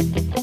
Buenas,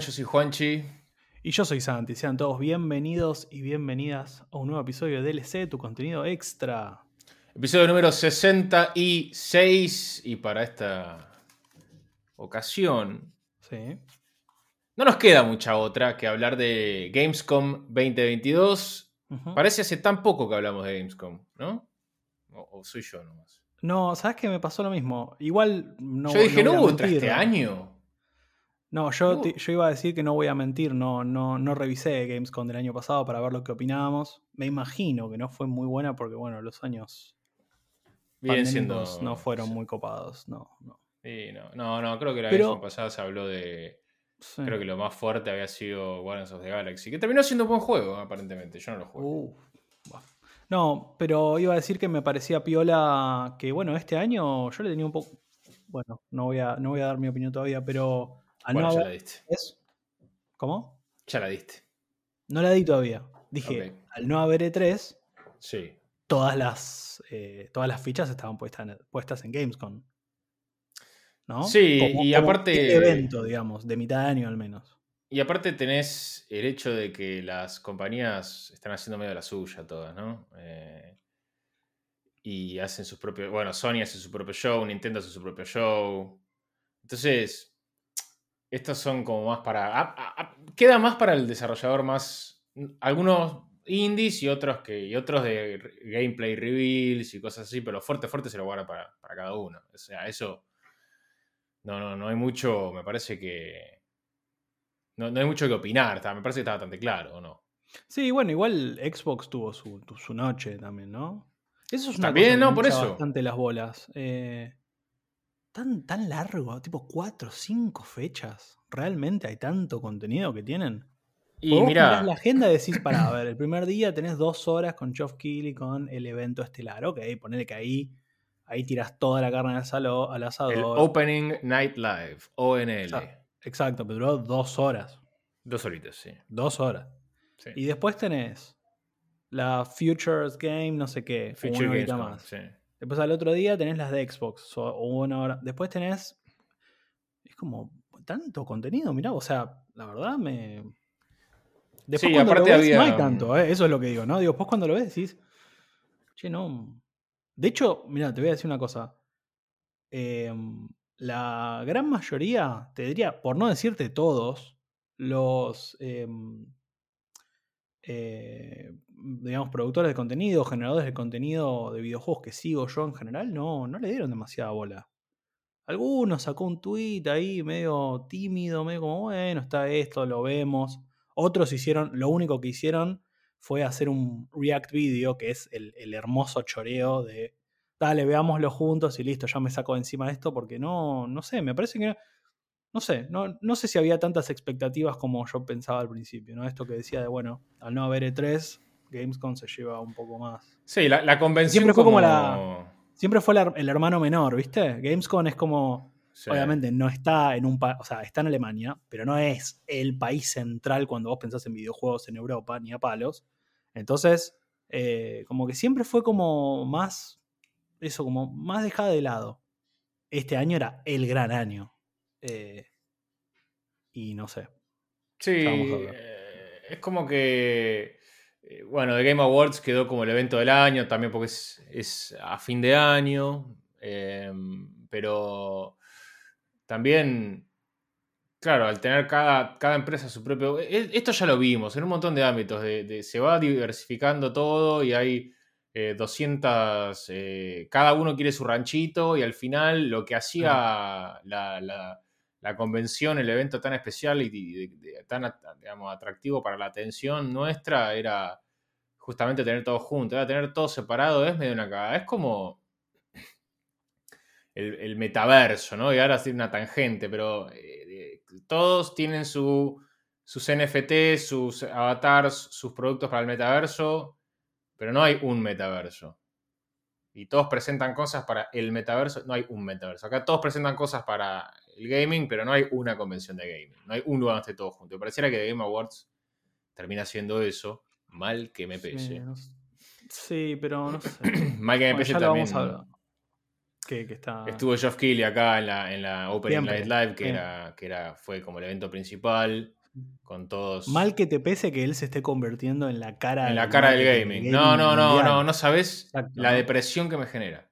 Yo soy Juanchi. Y yo soy Santi. Sean todos bienvenidos y bienvenidas a un nuevo episodio de DLC, tu contenido extra. Episodio número 66 y para esta ocasión Sí. no nos queda mucha otra que hablar de Gamescom 2022. Ujú. Parece hace tan poco que hablamos de Gamescom, ¿no? O, o soy yo nomás. No, ¿sabes qué me pasó lo mismo? Igual no. yo dije, no, hubo otra este año. No, yo, te- yo iba a decir que no voy a mentir, no, no, no revisé Gamescom del año pasado para ver lo que opinábamos. Me imagino que no fue muy buena porque, bueno, los años Vienen siendo. no fueron muy copados. No, no. Sí, no, no, no, creo que la Pero- Gamescom pasada se habló de. Sí. Creo que lo más fuerte había sido Guardians of the Galaxy, que terminó siendo un buen juego, aparentemente. Yo no lo jugué. Uh. No, pero iba a decir que me parecía piola que, bueno, este año yo le tenía un poco. Bueno, no voy a, no voy a dar mi opinión todavía, pero bueno, no ya la diste. ¿Es? ¿Cómo? Ya la diste. No la di todavía. Dije, al no haber E3, Sí. todas las, eh, todas las fichas estaban puestas en, puestas en Gamescom. ¿No? Sí, y aparte- el evento, digamos, de mitad de año al menos. Y aparte tenés el hecho de que las compañías están haciendo medio la suya todas, ¿no? Eh, y hacen sus propios... Bueno, Sony hace su propio show, Nintendo hace su propio show. Entonces, estos son como más para... a- a- a- queda más para el desarrollador más... Algunos indies y otros que y otros de gameplay reveals y cosas así, pero fuerte, fuerte se lo guarda para, para cada uno. O sea, eso... No, no, no hay mucho, me parece que... No, no hay mucho que opinar, está- me parece que está bastante claro, ¿o no? Sí, bueno, igual Xbox tuvo su, su noche también, ¿no? Eso es una También, cosa que no, me por eso. bastante las bolas. Eh, tan, tan largo, tipo cuatro, cinco fechas. ¿Realmente hay tanto contenido que tienen? Y mira, la agenda y decís, para, a ver, el primer día tenés dos horas con Geoff Keighley con el evento estelar. Ok, ponele que ahí, ahí tiras toda la carne al, salo- al asador. el Opening Night Live, ONL. Ah. Exacto, pero duró dos horas. Dos horitas, sí. Dos horas. sí. Y después tenés la Futures Game, no sé qué, Future una horita Gamescom, más. sí. Después al otro día tenés las de Xbox, o, una hora. Después tenés. Es como tanto contenido, mirá, o sea, la verdad me. Después Sí, cuando aparte lo ves, no había- hay tanto, ¿eh? eso es lo que digo, ¿no? Digo, después cuando lo ves decís. Che, no. De hecho, mira, te voy a decir una cosa. Em, la gran mayoría, te diría, por no decirte todos, los em, eh, digamos, productores de contenido, generadores de contenido de videojuegos que sigo yo en general, no, no le dieron demasiada bola. Algunos sacó un tweet ahí medio tímido, medio como, bueno, está esto, lo vemos. Otros hicieron, lo único que hicieron fue hacer un react video, que es el, el hermoso choreo de, dale, veámoslo juntos y listo, ya me saco encima de esto, porque no, no sé, me parece que, no sé, no, no sé si había tantas expectativas como yo pensaba al principio, ¿no? Esto que decía de, bueno, al no haber E3, Gamescom se lleva un poco más. Sí, la, la convención Siempre fue como como la- Siempre fue el, her- el hermano menor, ¿viste? Gamescom es como, Sí. obviamente no está en un país, o sea, está en Alemania, pero no es el país central cuando vos pensás en videojuegos en Europa, ni a palos. Entonces, eh, como que siempre fue como más, eso, como más dejada de lado. Este año era el gran año. Eh, y no sé. Sí, eh, es como que, eh, bueno, The Game Awards quedó como el evento del año, también porque es, es a fin de año, eh, pero también, claro, al tener cada, cada empresa su propio... e- Esto ya lo vimos en un montón de ámbitos, de, de- se va diversificando todo y hay eh, 200, eh, cada uno quiere su ranchito y al final lo que hacía la, la- la convención, el evento tan especial y, tan digamos, atractivo para la atención nuestra era justamente tener todo junto, era tener todo separado, es medio una cagada. Es como. el, metaverso, ¿no? Y ahora sí una tangente, pero eh, todos tienen su, sus NFT, sus avatars, sus productos para el metaverso, pero no hay un metaverso. Y todos presentan cosas para el metaverso, no hay un metaverso. Acá todos presentan cosas para el gaming, pero no hay una convención de gaming. No hay un lugar donde esté todo junto. Pareciera que The Game Awards termina siendo eso, mal que me pese. Sí, pero no sé. mal que me pese también. está... Estuvo Geoff Keighley acá en la, en la Opening Night Live, que, era, que era, fue como el evento principal. Con todos. Mal que te pese que él se esté convirtiendo en la cara, en la cara del gaming. No, no, no, no, no sabes la depresión que me genera.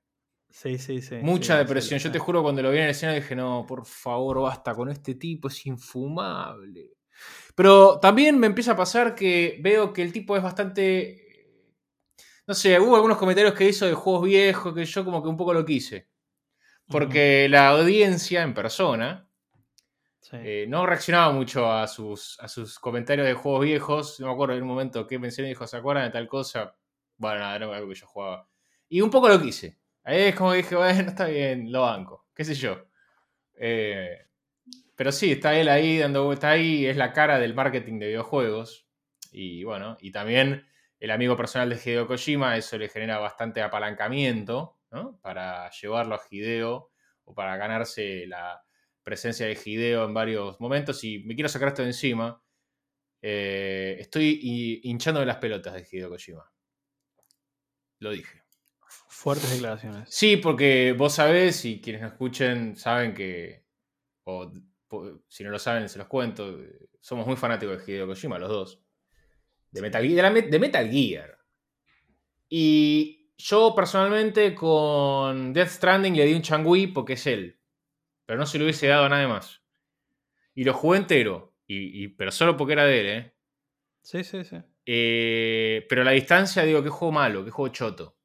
Sí, sí, sí. Mucha depresión. Yo te juro, cuando lo vi en el escenario dije, no, por favor, basta con este tipo, es infumable. Pero también me empieza a pasar que veo que el tipo es bastante. No sé, hubo algunos comentarios que hizo de juegos viejos que yo como que un poco lo quise. Porque la audiencia en persona eh, no reaccionaba mucho a sus, a sus comentarios de juegos viejos. No me acuerdo en un momento que mencioné y dijo, ¿se acuerdan de tal cosa? Bueno, nada, era algo que yo jugaba. Y un poco lo quise. Ahí es como dije, bueno, está bien, lo banco, qué sé yo. Eh, pero sí, está él ahí dando vuelta ahí, es la cara del marketing de videojuegos. Y bueno, y también el amigo personal de Hideo Kojima, eso le genera bastante apalancamiento, ¿no? Para llevarlo a Hideo o para ganarse la presencia de Hideo en varios momentos. Y me quiero sacar esto de encima. Eh, estoy hinchando las pelotas de Hideo Kojima. Lo dije. Fuertes declaraciones. Sí, porque vos sabés, y quienes nos escuchen saben que, o si no lo saben, se los cuento, somos muy fanáticos de Hideo Kojima, los dos. De Metal, Gear, de Metal Gear. Y yo personalmente con Death Stranding le di un changui porque es él. Pero no se lo hubiese dado a nadie más. Y lo jugué entero. Y, pero solo porque era de él, ¿eh? Sí, sí, sí. Eh, pero a la distancia digo, que juego malo, que juego choto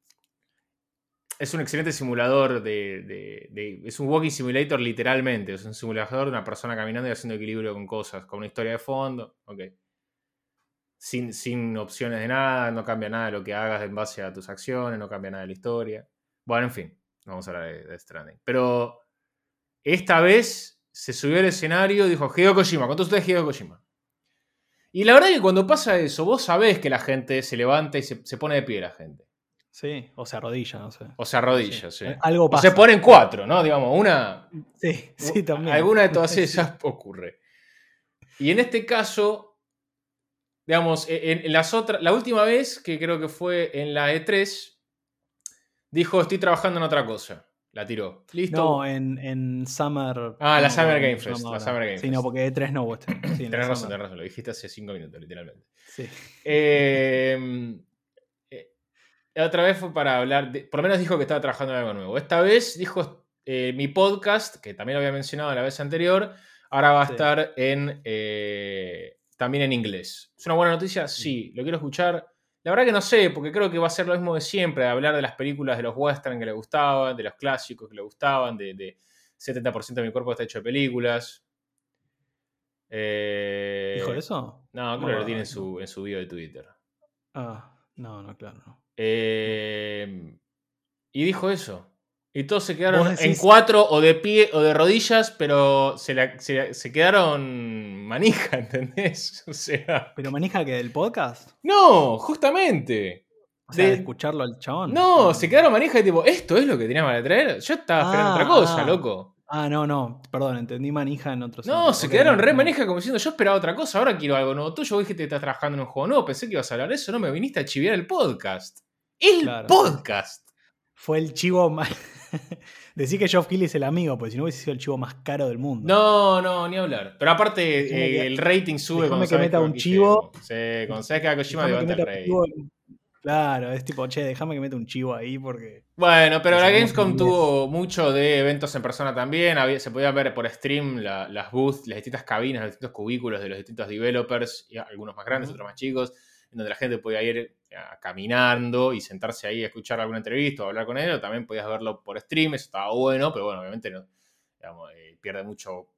es un excelente simulador de, Es un walking simulator literalmente. Es un simulador de una persona caminando y haciendo equilibrio con cosas, con una historia de fondo. Ok. Sin, opciones de nada, no cambia nada de lo que hagas en base a tus acciones, no cambia nada de la historia. Bueno, en fin, vamos a hablar de, de Stranding. Pero esta vez se subió al escenario y dijo: Hideo Kojima, ¿cuánto ustedes Hideo Kojima? Y la verdad es que cuando pasa eso, vos sabés que la gente se levanta y se pone de pie la gente. Sí, o se arrodilla, no sé. O se arrodilla, sí. Algo pasa. O se ponen cuatro, ¿no? Digamos, una. Sí, sí, también. Alguna de todas esas ocurre. Y en este caso, digamos, e, en, las otras. La última vez, que creo que fue en la E3, dijo: Estoy trabajando en otra cosa. La tiró. ¿Listo? No, en, en Summer. Ah, la Summer Game Fest. La Summer Game Sí, no, porque E3 no, vos sí, Tenés razón, tenés razón. Lo dijiste hace cinco minutos, literalmente. Sí. Eh otra vez fue para hablar, de, por lo menos dijo que estaba trabajando en algo nuevo. Esta vez dijo eh, mi podcast, que también lo había mencionado la vez anterior, ahora va a estar en, eh, también en inglés. ¿Es una buena noticia? Sí, lo quiero escuchar. La verdad que no sé, porque creo que va a ser lo mismo de siempre, hablar de las películas de los western que le gustaban, de los clásicos que le gustaban, de, 70% de mi cuerpo está hecho de películas. Eh, ¿Dijo eso? No, creo que lo tiene en su, en su video de Twitter. Ah, no, no, claro, no. Em, y dijo eso. Y todos se quedaron en cuatro o de pie o de rodillas, pero se, quedaron manija, ¿entendés? O sea. ¿Pero manija que del podcast? No, justamente. O sea, de, escucharlo al chabón. No, se quedaron manija y tipo, ¿esto es lo que teníamos que traer? Yo estaba esperando otra cosa, ah. loco. Ah, no, no, perdón, entendí manija en otro No, se quedaron re manija como diciendo, yo esperaba otra cosa, ahora quiero algo nuevo tuyo. Vos dijiste que estás trabajando en un juego nuevo, pensé que ibas a hablar de eso, no me viniste a chiviar el podcast. El podcast. Fue el chivo más. Decir que Geoff Keighley es el amigo, porque si no hubiese sido el chivo más caro del mundo. No, no, ni hablar. Pero aparte, eh, el rating sube cuando que meta un chivo. Sí, cuando sabes que a Kojima levanta el rating. Claro, es tipo, che, déjame que meta un chivo ahí porque. Bueno, pero la Gamescom tuvo mucho de eventos en persona también. se podía ver por stream las booths, las distintas cabinas, los distintos cubículos de los distintos developers, y algunos más grandes, otros más chicos, en donde la gente podía ir caminando y sentarse ahí a escuchar alguna entrevista o hablar con él, o también podías verlo por stream, eso estaba bueno, pero bueno, obviamente no, eh, pierde mucho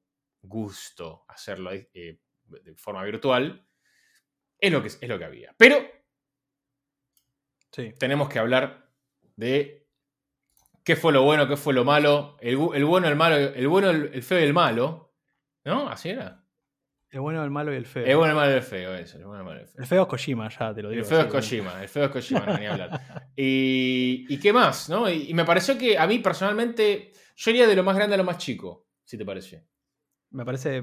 gusto hacerlo eh, de forma virtual. Es lo que, es lo que había. Pero tenemos que hablar de ¿Qué fue lo bueno? ¿Qué fue lo malo? El bueno, el malo, el bueno, el, el feo y el malo. ¿No? ¿Así era? El bueno, el malo y el feo. El bueno, el malo y el feo, eso. El bueno, el malo y el feo. El feo es Kojima, ya te lo digo. El feo es Kojima, el feo es Kojima, no a hablar. Y, y qué más, ¿no? Y, y me pareció que a mí personalmente, yo iría de lo más grande a lo más chico, si te parece. Me parece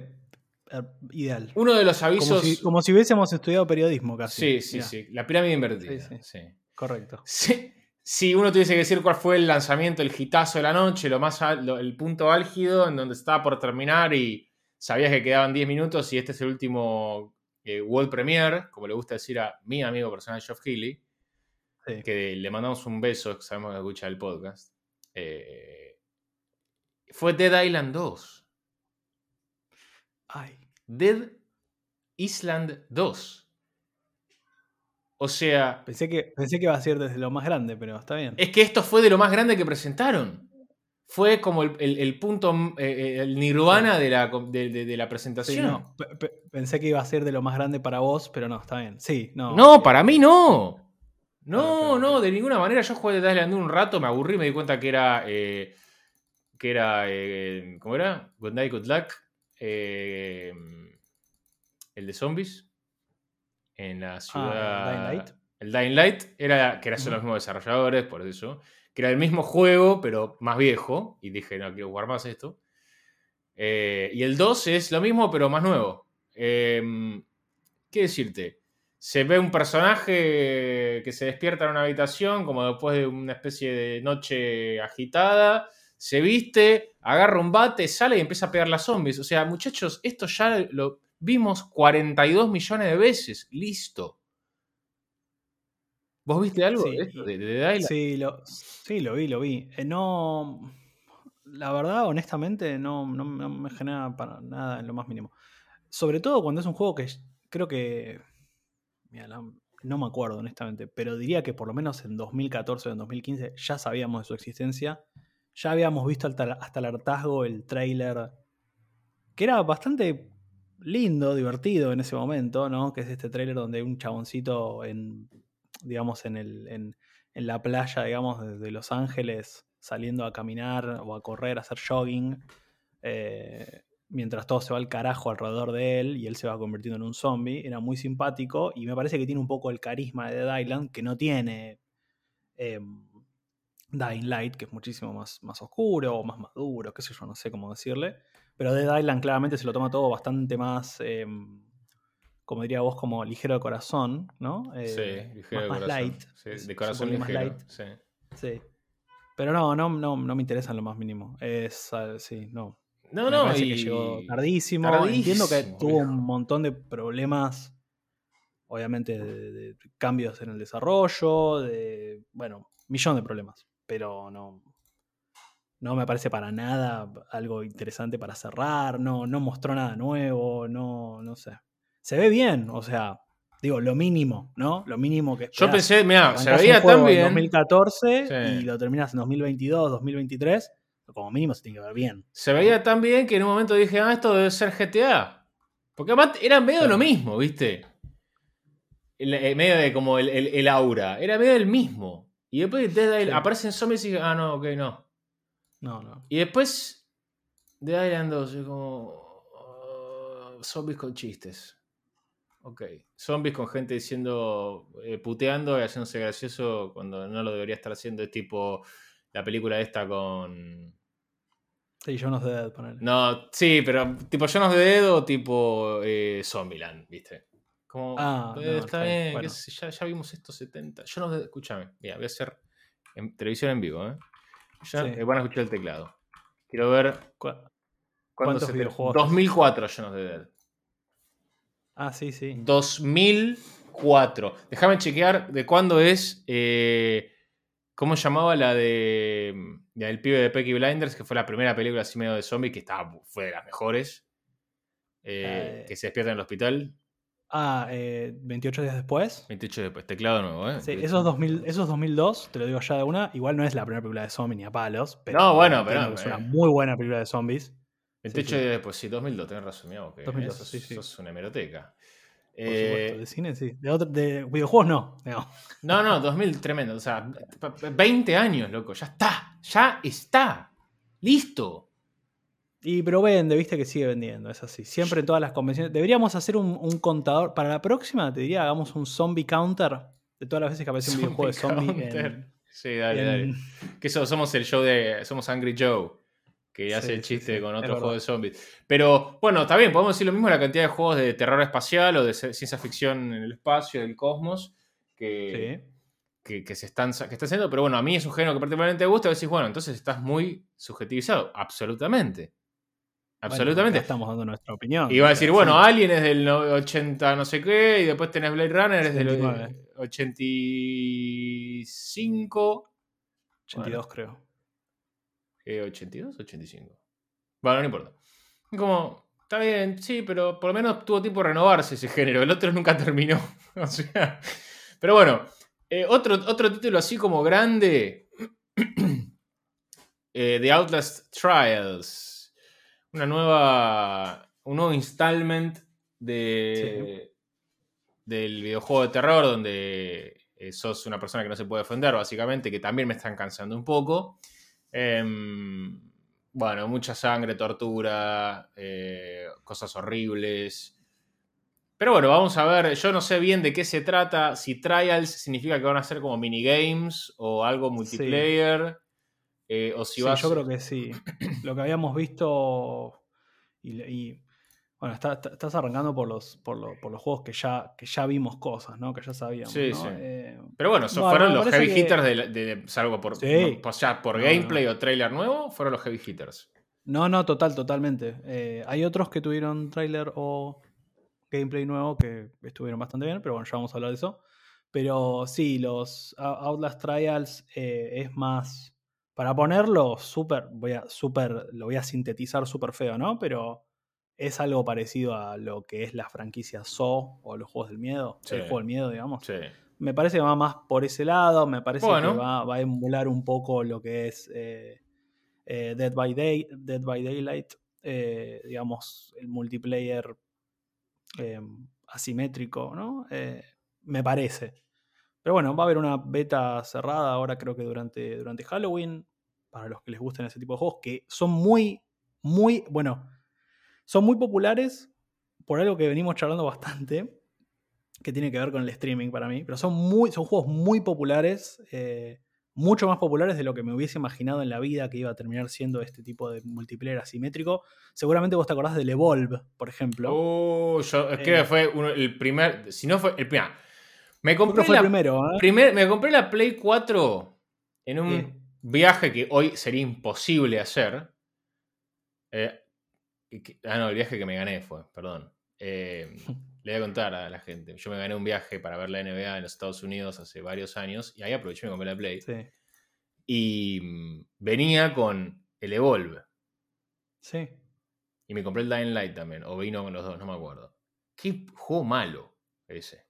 eh, ideal. Uno de los Como avisos. si, como si hubiésemos estudiado periodismo sí, casi. sí, Mirá, sí. La pirámide invertida. Sí, sí. sí. Correcto. Si, si uno tuviese que decir cuál fue el lanzamiento, el hitazo de la noche, lo más lo- el punto álgido en donde estaba por terminar y sabías que quedaban 10 minutos y este es el último eh, World Premiere, como le gusta decir a mi amigo personal Geoff Sí. que le mandamos un beso, que sabemos que escucha el podcast, eh, fue Dead Island 2. Ay. Dead Island 2. O sea, Pensé que, pensé que iba a ser desde lo más grande, pero está bien. es que esto fue de lo más grande que presentaron. Fue como el, el- el punto, mm, eh, eh, el nirvana de la, de, de- de la Sí, presentación. no, pe- pe- pensé que iba a ser de lo más grande para vos, pero no, está bien. Sí, no. No, para mí no. No, Claro, claro, no, de ninguna manera. Yo jugué Dead Island 1 un rato, me aburrí, me di cuenta que era. eh, que era. eh, ¿Cómo era? Good Night, Good Luck. eh, el de zombies. En la ciudad. Ah, Dying Light. El Dying Light era que eran son los mismos desarrolladores, por eso. Que era el mismo juego, pero más viejo. Y dije, no quiero jugar más esto. Eh, y el 2 es lo mismo, pero más nuevo. Eh, ¿Qué decirte? Se ve un personaje que se despierta en una habitación, como después de una especie de noche agitada. Se viste, agarra un bate, sale y empieza a pegar las zombies. O sea, muchachos, esto ya lo vimos 42 millones de veces. Listo. ¿Vos viste algo Sí, de esto? De, de? Sí, lo, sí, lo vi, lo vi. Eh, no. La verdad, honestamente, no, no- no me genera para nada en lo más mínimo. Sobre todo cuando es un juego que creo que. mira, la- no me acuerdo, honestamente, pero diría que por lo menos en 2014 o en 2015 ya sabíamos de su existencia. Ya habíamos visto hasta, hasta el hartazgo el trailer, que era bastante lindo, divertido en ese momento, ¿no? Que es este trailer donde hay un chaboncito en, digamos, en, el, en, en la playa, digamos, de, de Los Ángeles, saliendo a caminar o a correr, a hacer jogging, eh, mientras todo se va al carajo alrededor de él y él se va convirtiendo en un zombie. Era muy simpático y me parece que tiene un poco el carisma de Dead Island, que no tiene eh, Dying Light, que es muchísimo más, más oscuro o más maduro, qué sé yo, no sé cómo decirle. Pero Dead Island claramente se lo toma todo bastante más, eh, como diría vos, como ligero de corazón, ¿no? Eh, Sí, ligero de más, más corazón. light. Sí, de corazón ligero. más light. sí. Sí. Pero no, no, no, no me interesa en lo más mínimo. Es, ah, sí, no. No, Me no, y... que llegó tardísimo. Entiendo que Tardísimo, tuvo un montón de problemas, obviamente, de, de cambios en el desarrollo, de, bueno, millón de problemas. Pero no, no me parece para nada algo interesante para cerrar. No, no mostró nada nuevo, no, no sé. Se ve bien, o sea, digo, lo mínimo, ¿no? Lo mínimo que Yo pensé, mira, se veía tan en bien. 2014 Sí. y lo terminas en 2022, 2023. Como mínimo se tiene que ver bien. Se veía tan bien que en un momento dije, ah, esto debe ser GTA. Porque además era medio lo mismo, ¿viste? El- eh, medio de como el, aura. Era medio el mismo. Y después Dead Island, Sí. aparecen zombies y dije, ah, no, ok, no. No, no. Y después Dead Island 2, yo como... ah, zombies con chistes. Ok. Zombies con gente diciendo, eh, puteando y haciéndose gracioso cuando no lo debería estar haciendo. Es tipo la película esta con... Sí, yo no sé de poner. No, sí, pero tipo Jonas de Dedo o tipo eh, Zombieland, ¿viste? Como, Ah, eh, no, está está bien, bueno. sé, ya, ya vimos estos 70. Yo no, escúchame, mira, voy a hacer en televisión en vivo, ¿eh? Ya Sí. eh, van a escuchar el teclado. Quiero ver ¿Cu- cuándo ¿Cuántos se- videojuegos? 2004 Jonas de Dead. Ah, sí, sí. 2004. Déjame chequear de cuándo es. eh, ¿Cómo llamaba la de. la del pibe de Peaky Blinders? Que fue la primera película así medio de zombie que estaba, fue de las mejores. eh, Eh. que se despierta en el hospital. Ah, eh, 28 días después. 28 después. Teclado nuevo, ¿eh? Sí, esos, 2000, esos 2002, te lo digo ya de una, igual no es la primera película de zombies ni a palos. Pero No, bueno, pero, Es una eh. muy buena película de zombies. 28 sí. después, sí, 2002, tenés razón, mira, vos, que 2002, sos, sí, sí. sos una hemeroteca. Por Eh, supuesto. De cine, sí. De, otro- de videojuegos, no. digamos. no, no, 2000, tremendo. O sea, 20 años, loco, ya está. ya está. Listo. Y pero vende, viste que sigue vendiendo, es así. Siempre en todas las convenciones. Deberíamos hacer un, un contador. Para la próxima, te diría, hagamos un zombie counter de todas las veces que aparece un videojuego de zombie. En- Sí, dale, en- dale. Que eso, somos el show de. Somos Angry Joe. Que hace Sí, el chiste sí, con otro juego de zombies. Pero bueno, está bien, podemos decir lo mismo de la cantidad de juegos de terror espacial o de ciencia ficción en el espacio, del cosmos, que, que, que se están, que está haciendo. Pero bueno, a mí es un género que particularmente me gusta. A decís, bueno, entonces estás muy subjetivizado. Absolutamente. Bueno, Absolutamente. acá estamos dando nuestra opinión. Y va a decir, bueno. Alien es del no- 80 no sé qué, y después tenés Blade Runner, es del 79. 85. 82, creo. Eh, ¿82 o 85? Bueno, no importa. Como, está bien, sí, pero por lo menos tuvo tiempo de renovarse ese género. El otro nunca terminó. o sea. Pero bueno, eh, otro, otro título así como grande. eh, The Outlast Trials. Una nueva. Un nuevo installment de. Del videojuego de terror donde eh, sos una persona que no se puede defender, básicamente, que también me están cansando un poco. Em, bueno, mucha sangre, tortura, eh, cosas horribles. Pero bueno, vamos a ver. Yo no sé bien de qué se trata. Si trials significa que van a ser como minigames o algo multiplayer. eh, o si Sí, yo creo que sí. Lo que habíamos visto. Y, y, bueno, está- está- estás arrancando por los, por, lo- por los juegos que ya, que ya vimos cosas, ¿no? Que ya sabíamos. Sí, ¿no? sí. Eh, Pero bueno, Bueno, fueron los heavy que- hitters de, de- de- salvo por, Sí. ya por No, gameplay no. o trailer nuevo, fueron los heavy hitters. no, no, total, totalmente. Eh, hay otros que tuvieron tráiler o gameplay nuevo que estuvieron bastante bien, pero bueno, ya vamos a hablar de eso. Pero sí, los Out- Outlast Trials eh, es más. Para ponerlo súper, voy a súper, lo voy a sintetizar súper feo, ¿no? Pero es algo parecido a lo que es la franquicia Saw o los juegos del miedo, Sí. el juego del miedo, digamos. Sí. Me parece que va más por ese lado, me parece Bueno. que va, va a emular un poco lo que es eh, eh, Dead, by Day, Dead by Daylight, eh, digamos, el multiplayer asimétrico, ¿no? Me parece. Pero bueno, va a haber una beta cerrada ahora creo que durante, durante Halloween, para los que les gusten ese tipo de juegos, que son muy, muy, bueno, son muy populares por algo que venimos charlando bastante, que tiene que ver con el streaming para mí, pero son, muy, son juegos muy populares, eh, mucho más populares de lo que me hubiese imaginado en la vida que iba a terminar siendo este tipo de multiplayer asimétrico. Seguramente vos te acordás del Evolve, por ejemplo. Uh, yo creo Eh. que fue uno- el primer. Si no fue el primer. Me compré que fue la el primero, ¿eh? primer- me compré la Play 4 en un Sí. viaje que hoy sería imposible hacer. Eh, que- ah, no, el viaje que me gané fue, perdón. Eh, le voy a contar a la gente. Yo me gané un viaje para ver la NBA en los Estados Unidos hace varios años y ahí aproveché y me compré la Play. Sí, Y mm, venía con el Evolve. sí. Y me compré el Dying Light también. O vino con los dos, no me acuerdo. Qué juego malo ese.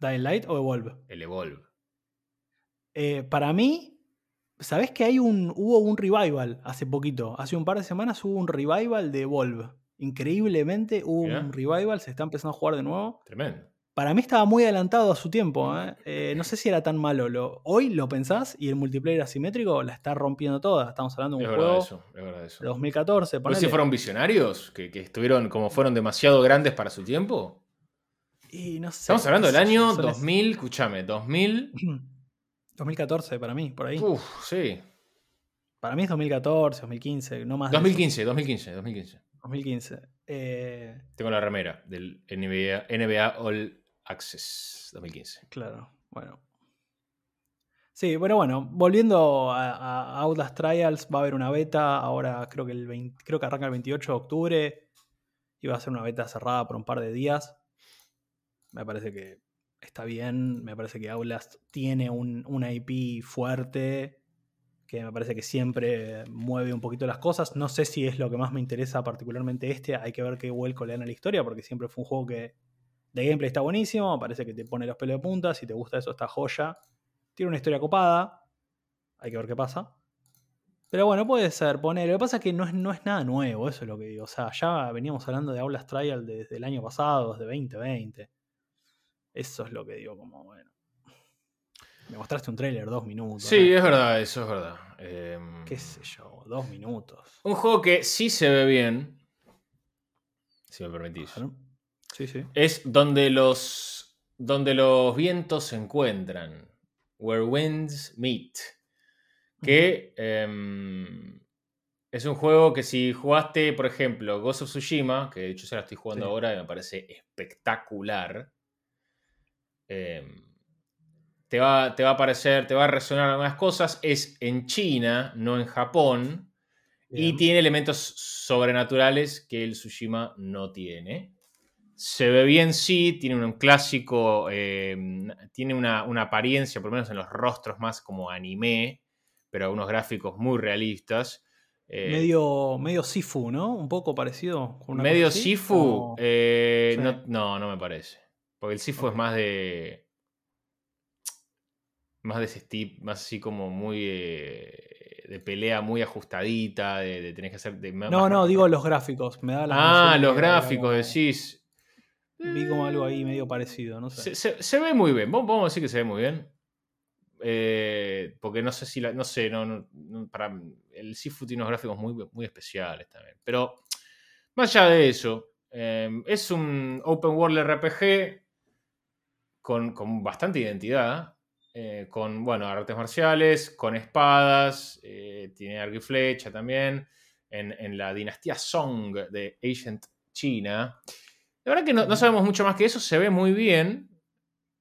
Dying Light o Evolve. El Evolve. Eh, para mí, ¿sabés que hay un, hubo un revival hace poquito? Hace un par de semanas hubo un revival de Evolve. Increíblemente hubo Mirá. un revival, se está empezando a jugar de nuevo. Tremendo. Para mí estaba muy adelantado a su tiempo. ¿eh? Eh, no sé si era tan malo. Lo, hoy lo pensás y el multiplayer asimétrico la está rompiendo toda. Estamos hablando de Es un verdad juego eso. Es verdad eso. de 2014. ¿Pues si fueron visionarios? ¿Que, que estuvieron como fueron demasiado grandes para su tiempo? Y no sé, Estamos hablando del sé año son es- 2000, escúchame, 2000. 2014 para mí, por ahí. Uf, sí. Para mí es 2014, 2015, no más. de eso. 2015, 2015, 2015. 2015. Eh, Tengo la remera del NBA, NBA All Access 2015. claro, bueno. Sí, pero bueno, volviendo a, a Outlast Trials, va a haber una beta. Ahora creo que, el 20 creo que arranca el 28 de octubre. Y va a ser una beta cerrada por un par de días. Me parece que está bien. Me parece que Outlast tiene un, IP fuerte. Que me parece que siempre mueve un poquito las cosas. No sé si es lo que más me interesa, particularmente este. Hay que ver qué vuelco le dan a la historia. Porque siempre fue un juego que de gameplay está buenísimo. Parece que te pone los pelos de punta. Si te gusta eso, está joya. Tiene una historia copada. Hay que ver qué pasa. Pero bueno, puede ser, poner. Lo que pasa es que no es, no es nada nuevo, eso es lo que digo. O sea, ya veníamos hablando de Aulas Trial desde el año pasado, desde 2020. Eso es lo que digo, como bueno. Me mostraste un tráiler, dos minutos. Sí, ¿no? es verdad, eso es verdad. Em, ¿Qué sé yo? Dos minutos. un juego que sí se ve bien, si me permitís. Sí, sí. es donde los, donde los vientos se encuentran. Where winds meet. Que em, es un juego que si jugaste, por ejemplo, Ghost of Tsushima, que de hecho se la estoy jugando Sí. ahora y me parece espectacular, em, te, va, te va a parecer, te va a resonar algunas cosas. Es en China, no en Japón. Y tiene elementos sobrenaturales que el Tsushima no tiene. Se ve bien, sí, tiene un clásico, eh, tiene una, una apariencia, por lo menos en los rostros, más como anime, pero unos gráficos muy realistas. Eh, medio, medio Sifu, ¿no? Un poco parecido. medio Sifu, o- eh, Sí. no, no, no me parece. Porque el Sifu es Ok. más de. Más de ese estilo, más así como muy. eh, de pelea muy ajustadita, de, de tenés que hacer. de- No, no, digo los gráficos. Me da la Ah, los gráficos, como- decís. Vi como algo ahí medio parecido, no sé. Se, se- se ve muy bien. Vamos vamos a decir que se ve muy bien. Eh, porque no sé si la. No sé, no, no- no- para, el Sifu tiene unos gráficos muy, muy especiales también. Pero más allá de eso, eh, es un open world RPG con, con bastante identidad. eh, con, bueno, artes marciales, con espadas, eh, tiene arco y flecha también. En, en la dinastía Song de Ancient China. La verdad que no, no sabemos mucho más que eso, se ve muy bien,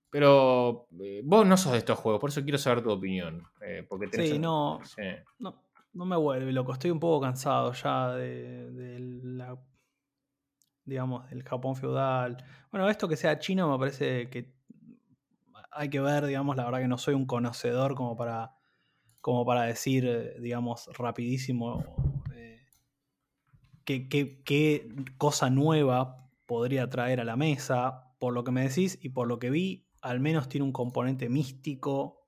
pero eh, vos no sos de estos juegos, por eso quiero saber tu opinión. porque tenés- Sí, no, Sí. no, no me vuelve, loco. Estoy un poco cansado ya de, de la. digamos, del Japón feudal. Bueno, esto que sea chino me parece que hay que ver, digamos, la verdad que no soy un conocedor como para. como para decir, eh, digamos, rapidísimo. eh, qué, qué- qué cosa nueva podría traer a la mesa. Por lo que me decís y por lo que vi, al menos tiene un componente místico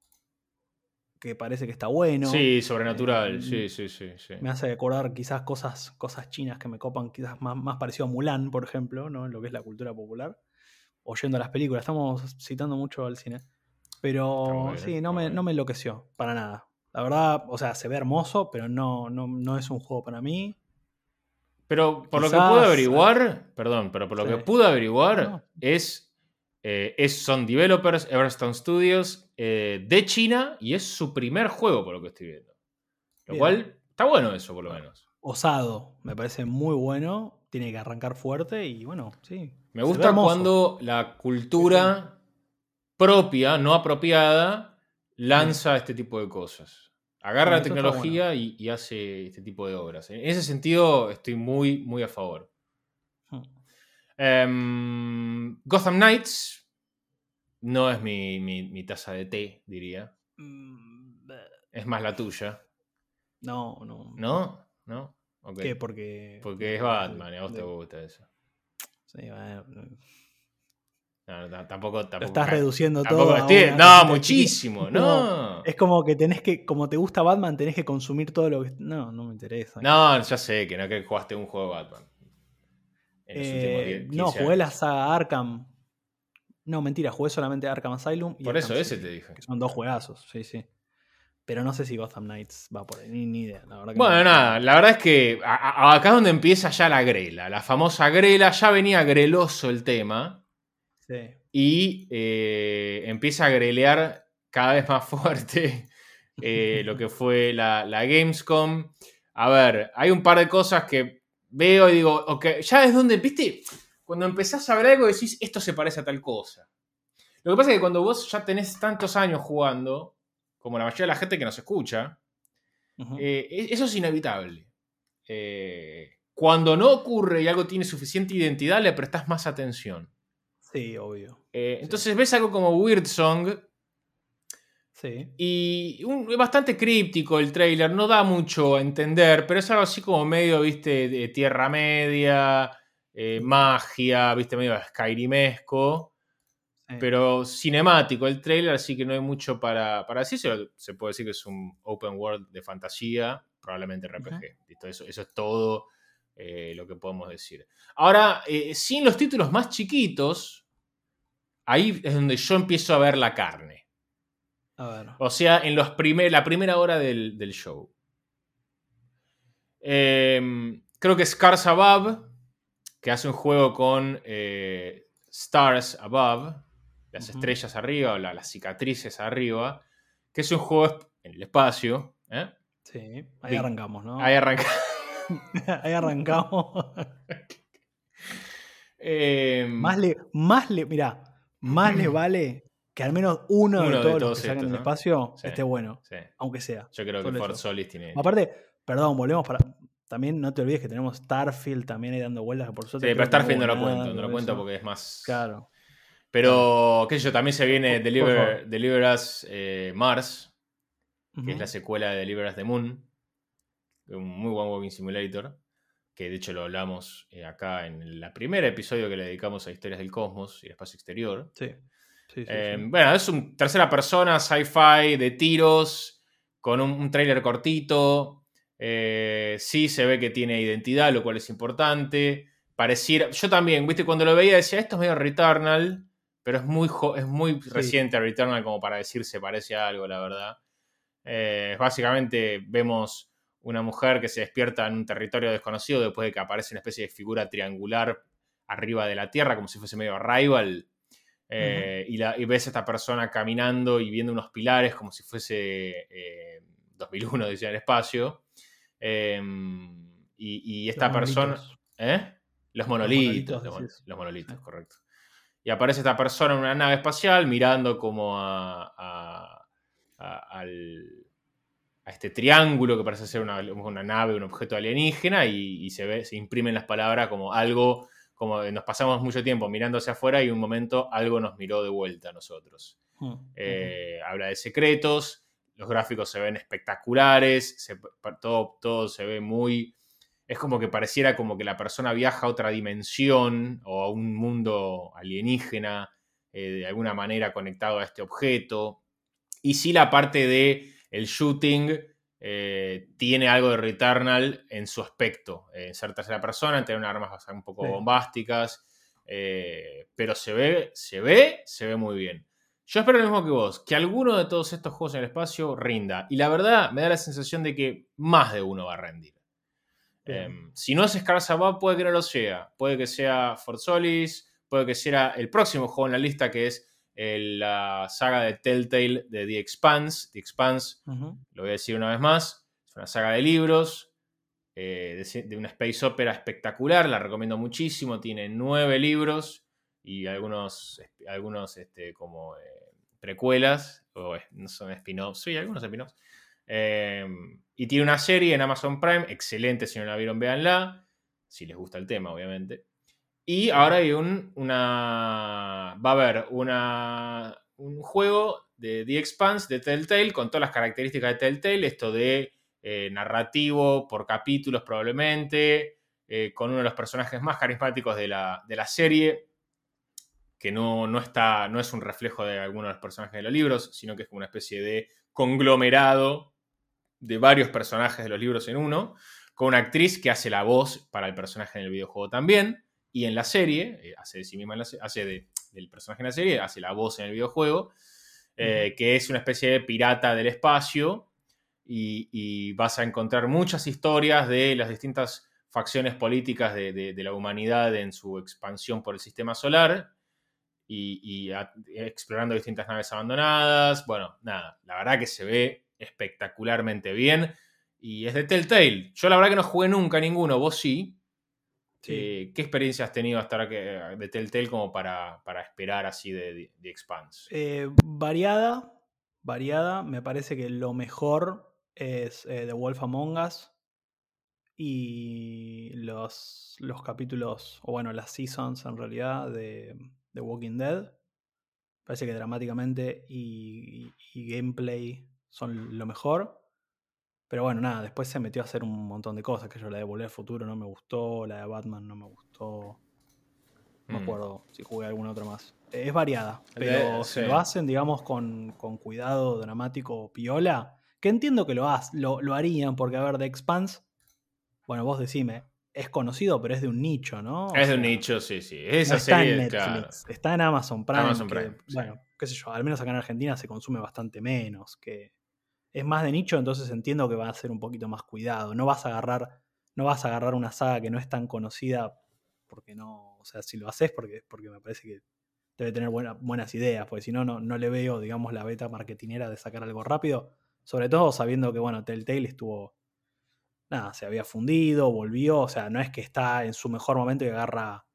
que parece que está bueno. Sí, sobrenatural, Eh, sí, sí, sí. sí. Me hace acordar quizás cosas, cosas chinas que me copan, quizás más, más parecido a Mulan, por ejemplo, ¿no? en lo que es la cultura popular. Oyendo las películas, estamos citando mucho al cine. Pero bien, sí, no me, no me enloqueció, para nada. La verdad, o sea, se ve hermoso, pero no, no, no es un juego para mí. Pero por lo que pude averiguar, perdón, pero por lo Sí. que pude averiguar No. es, eh, es son developers Everstone Studios eh, de China y es su primer juego por lo que estoy viendo. Lo Bien. cual está bueno eso por lo menos. Osado, me parece muy bueno. Tiene que arrancar fuerte y bueno, sí. Me gusta cuando la cultura propia, no apropiada, lanza este tipo de cosas. Agarra Bueno, la tecnología y, y hace este tipo de obras. En ese sentido, estoy muy, muy a favor. Hmm. Em, Gotham Knights no es mi, mi- mi taza de té, diría. Mm. Es más la tuya. No, no. ¿No? ¿No? Ok. ¿Qué? Porque. Porque es Batman y a vos te gusta eso. Sí, bueno, No, no, tampoco, tampoco. Lo estás reduciendo tampoco todo. estoy- no, muchísimo. No. Es como que tenés que, como te gusta Batman, tenés que consumir todo lo que. No, no me interesa. No, ya sé que no que jugaste un juego de Batman. En los últimos Eh, 10, no, 15 jugué la saga Arkham. No, mentira, jugué solamente Arkham Asylum. Y Por eso ese City, te dije. Que son dos juegazos, sí, sí. Pero no sé si Gotham Knights va por ahí, ni, ni idea, la verdad que Bueno, no. nada, la verdad es que a- a- acá es donde empieza ya la grela, la famosa grela, ya venía greloso el tema Sí. y eh, empieza a grelear cada vez más fuerte eh, lo que fue la, la Gamescom. A ver, hay un par de cosas que veo y digo, ok, ya es donde, viste, cuando empezás a ver algo decís, esto se parece a tal cosa. Lo que pasa es que cuando vos ya tenés tantos años jugando, como la mayoría de la gente que nos escucha, eh, e- eso es inevitable. Eh, cuando no ocurre y algo tiene suficiente identidad, le prestás más atención. sí, obvio. Eh, entonces ves algo como Weird Song Sí. y un- es bastante críptico el trailer, no da mucho a entender, pero es algo así como medio, viste, de Tierra Media, eh, magia, viste, medio Skyrimesco, sí. pero cinemático el trailer, así que no hay mucho para, para decir. Se, se puede decir que es un open world de fantasía, probablemente RPG. ¿listo? Eso, eso es todo eh, lo que podemos decir. Ahora, eh, sin los títulos más chiquitos, ahí es donde yo empiezo a ver la carne. A ver. O sea, en los primer, la primera hora del, del show. Eh, creo que Scars Above, que hace un juego con eh, Stars Above, las estrellas arriba o la- las cicatrices arriba, que es un juego en el espacio. ¿eh? Sí, ahí arrancamos, ¿no? Ahí arranca. Ahí arrancamos. Eh, más le, más le, mirá, más le vale que al menos uno, Uno de de todos, los que estos, del ¿no? espacio Sí. esté bueno, sí, aunque sea. yo creo que Fort. Solis tiene. Aparte, perdón, volvemos para. También no te olvides que tenemos Starfield también ahí dando vueltas, que por Sí, suerte. pero que no Starfield no lo cuento, no lo cuento porque es más. Claro. Pero, qué sé yo, también se viene Deliver. Deliver Us eh, Mars, que es la secuela de Deliver Us the Moon. Un muy buen Walking Simulator. Que de hecho lo hablamos eh, acá en el primer episodio que le dedicamos a historias del cosmos y el espacio exterior. Sí. Sí, sí, Eh, sí. Bueno, es un tercera persona, sci-fi, de tiros, con un, un trailer cortito. Eh, sí se ve que tiene identidad, lo cual es importante. Pareciera. Yo también, viste, cuando lo veía decía, esto es medio Returnal, pero es muy, es muy Sí. reciente a Returnal como para decir se parece a algo, la verdad. Eh, básicamente vemos una mujer que se despierta en un territorio desconocido después de que aparece una especie de figura triangular arriba de la Tierra, como si fuese medio rival. Eh, y, la- y ves a esta persona caminando y viendo unos pilares como si fuese eh, 2001, decía en el espacio. Eh, y, y esta Los persona. monolitos. ¿Eh? Los monolitos. monolitos, Los, mon- decís. los monolitos, correcto. Y aparece esta persona en una nave espacial mirando como a, a- a- al, a este triángulo que parece ser una, una nave, un objeto alienígena, y, y se ve, se imprimen las palabras como algo, como nos pasamos mucho tiempo mirando hacia afuera y un momento algo nos miró de vuelta a nosotros. Ujú. Eh, habla de secretos, los gráficos se ven espectaculares, se- todo, todo se ve muy... Es como que pareciera como que la persona viaja a otra dimensión o a un mundo alienígena, eh, de alguna manera conectado a este objeto. Y sí la parte de el shooting eh, tiene algo de Returnal en su aspecto, eh, en ser tercera persona, en tener unas armas un poco Sí. bombásticas, pero se ve, se ve, se ve muy bien. Yo espero lo mismo que vos, que alguno de todos estos juegos en el espacio rinda. Y la verdad, me da la sensación de que más de uno va a rendir. Eh, si no es Scars Above, puede que no lo sea. Puede que sea For Solis, puede que sea el próximo juego en la lista, que es el- la saga de Telltale de The Expanse. The Expanse, Ujú. lo voy a decir una vez más, es una saga de libros, eh, de, de una space opera espectacular, la recomiendo muchísimo. Tiene nueve libros y algunos, algunos este, como eh, precuelas, o no son spin-offs, sí, algunos spin-offs. Eh, y tiene una serie en Amazon Prime, excelente, si no la vieron, véanla, si les gusta el tema, obviamente. Y ahora hay un, una. Va a haber una, un juego de The Expanse de Telltale con todas las características de Telltale. Esto de eh, narrativo por capítulos, probablemente. eh, con uno de los personajes más carismáticos de la, de la serie. Que no, no, está, no es un reflejo de alguno de los personajes de los libros, sino que es como una especie de conglomerado de varios personajes de los libros en uno. Con una actriz que hace la voz para el personaje en el videojuego también y en la serie, eh, hace de sí misma en la hace de- del personaje en la serie, hace la voz en el videojuego, eh, que es una especie de pirata del espacio y, y vas a encontrar muchas historias de las distintas facciones políticas de, de- de la humanidad en su expansión por el sistema solar y, y a- explorando distintas naves abandonadas. Bueno, nada, la verdad que se ve espectacularmente bien y es de Telltale. Yo la verdad que no jugué nunca ninguno, vos sí. Sí. Eh, ¿Qué experiencia has tenido hasta ahora que, de Telltale como para, para esperar así de, de, de Expanse? Eh, variada, variada. Me parece que lo mejor es eh, The Wolf Among Us y los, los capítulos, o bueno, las seasons en realidad de The Walking Dead. Parece que dramáticamente y, y- y gameplay son lo mejor. Pero bueno, nada, después se metió a hacer un montón de cosas. Que yo la de Volver al Futuro no me gustó, la de Batman no me gustó. No me Mm. acuerdo si jugué alguna otra más. Es variada, pero si lo hacen, digamos, con, con cuidado dramático piola, que entiendo que lo, haz- lo, lo harían, porque a ver, The Expanse, bueno, vos decime, es conocido, pero es de un nicho, ¿no? O es de un nicho, sí, sí. Esa no está serie, en Netflix, claro. está en Amazon Prime. Amazon que, Prime, sí. Bueno, qué sé yo, al menos acá en Argentina se consume bastante menos. Que es más de nicho, entonces entiendo que va a ser un poquito más cuidado. No vas a agarrar, no vas a agarrar una saga que no es tan conocida porque no. O sea, si lo haces porque, porque me parece que debe tener buena- buenas ideas, porque si no, no, no le veo, digamos, la beta marketinera de sacar algo rápido. Sobre todo sabiendo que, bueno, Telltale estuvo. Nada, se había fundido, volvió. O sea, no es que está en su mejor momento y agarra.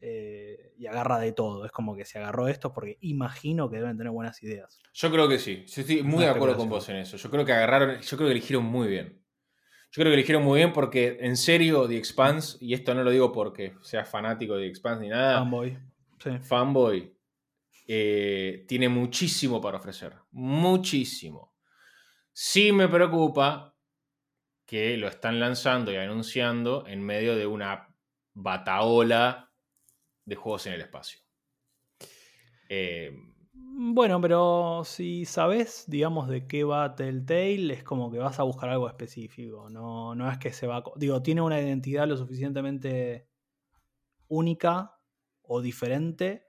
eh, y agarra de todo. Es como que se agarró esto porque imagino que deben tener buenas ideas. Yo creo que sí. Yo estoy muy Una de acuerdo con vos en eso. Yo creo que agarraron, yo creo que eligieron muy bien. Yo creo que eligieron muy bien porque, en serio, The Expanse, y esto no lo digo porque sea fanático de The Expanse ni nada, Fanboy. Sí. fanboy, eh, tiene muchísimo para ofrecer. Muchísimo. Sí me preocupa que lo están lanzando y anunciando en medio de una bataola de juegos en el espacio. Eh, Bueno, pero si sabes, digamos, de qué va Telltale, es como que vas a buscar algo específico. No, no es que se va. Digo, tiene una identidad lo suficientemente única o diferente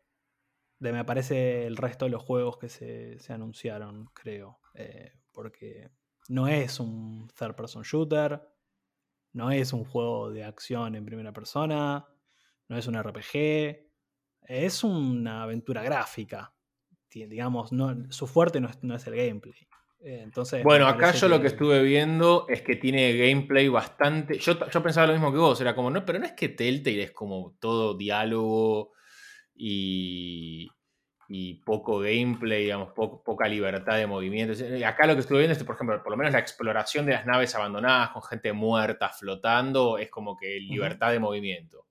de, me parece, el resto de los juegos que se, se anunciaron, creo. Eh, porque no es un third person shooter, no es un juego de acción en primera persona, no es un RPG, es una aventura gráfica digamos, no, su fuerte no es, no es el gameplay. Eh, entonces, Bueno, acá yo lo que estuve viendo es que tiene gameplay bastante. Yo, yo pensaba lo mismo que vos, era como, no, pero no es que Telltale es como todo diálogo y, y poco gameplay, digamos, poca libertad de movimiento. Eh, Acá lo que estuve viendo es, por ejemplo, por lo menos la exploración de las naves abandonadas con gente muerta flotando, es como que libertad de movimiento.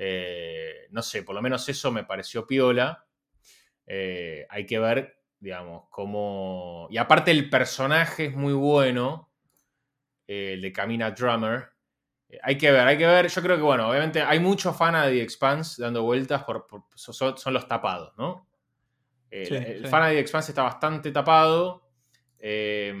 Eh, no sé, por lo menos eso me pareció piola. Eh, hay que ver, digamos, cómo. Y aparte, el personaje es muy bueno, eh, el de Camina Drummer. Hay que ver, hay que ver. Yo creo que, bueno, obviamente hay muchos fans de The Expanse dando vueltas, por, por- son, son los tapados, ¿no? Sí, el sí. fan de The Expanse está bastante tapado. eh,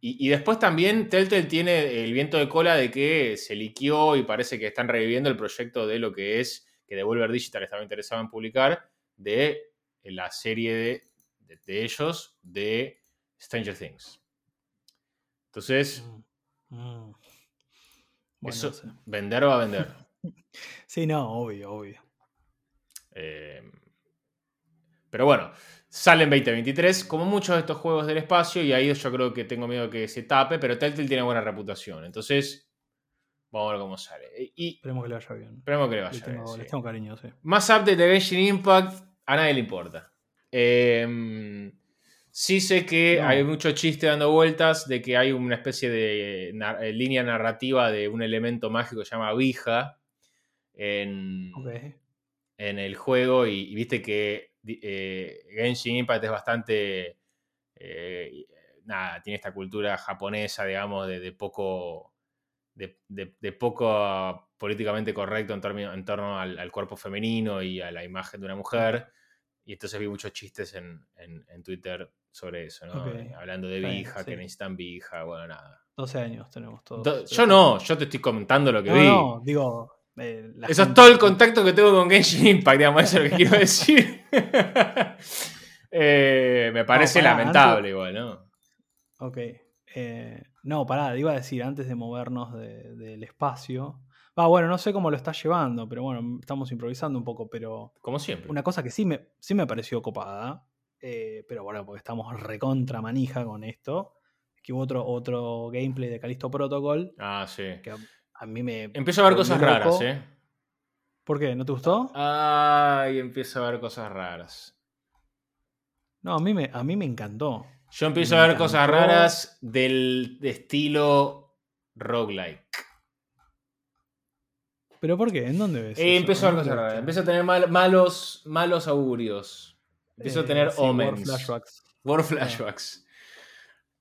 y, y después también Telltale tiene el viento de cola de que se liqueó y parece que están reviviendo el proyecto de lo que es, que Devolver Digital estaba interesado en publicar, de la serie de, de- de ellos de Stranger Things. Entonces, Mm, mm. Bueno, eso, sé. vender va a vender. Sí, no, obvio, obvio. Eh, pero bueno, sale en 2023, como muchos de estos juegos del espacio, y ahí yo creo que tengo miedo que se tape, pero Telltale tiene buena reputación. Entonces, vamos a ver cómo sale. Y Esperemos que le vaya bien. esperemos que le Le vaya tengo, bien, les sí. tengo cariño, sí. Más update de Genshin Impact, a nadie le importa. Eh, sí sé que No. hay mucho chiste dando vueltas de que hay una especie de nar- eh, línea narrativa de un elemento mágico que se llama Vija en, en el juego y, y viste que eh, Genshin Impact es bastante... eh, nada, tiene esta cultura japonesa, digamos, de, de poco... De, de- de poco políticamente correcto en, torno- en torno al, al cuerpo femenino y a la imagen de una mujer. Y entonces vi muchos chistes en, en- en Twitter sobre eso, ¿no? Eh, Hablando de vija, que sí. necesitan vija, bueno, nada. 12 años tenemos todos. Do- yo no, yo te estoy comentando lo que No, vi. no, digo. Eh, Eso es todo el contacto que tengo con Genshin Impact, digamos, eso es lo que quiero decir. Eh, me parece pará, lamentable antes- igual, ¿no? Ok. eh, no, pará, iba a decir antes de movernos de- del espacio. Va, bueno, no sé cómo lo estás llevando, pero bueno, estamos improvisando un poco, pero Como siempre. una cosa que sí me, sí me pareció copada, pero bueno, porque estamos recontra manija con esto, es que hubo otro, otro gameplay de Callisto Protocol Ah, sí. que a, mí me... Empiezo a ver cosas loco. raras, ¿eh? ¿Por qué? ¿No te gustó? Ay, empiezo a ver cosas raras. No, a mí me, a mí me encantó. Yo empiezo Me a ver cosas raras del de estilo roguelike. ¿Pero por qué? ¿En dónde ves? Eh, empiezo a ver ¿En cosas raras. Empiezo a tener mal- malos, malos augurios. Empiezo a Eh, tener sí, war flashbacks. War flashbacks.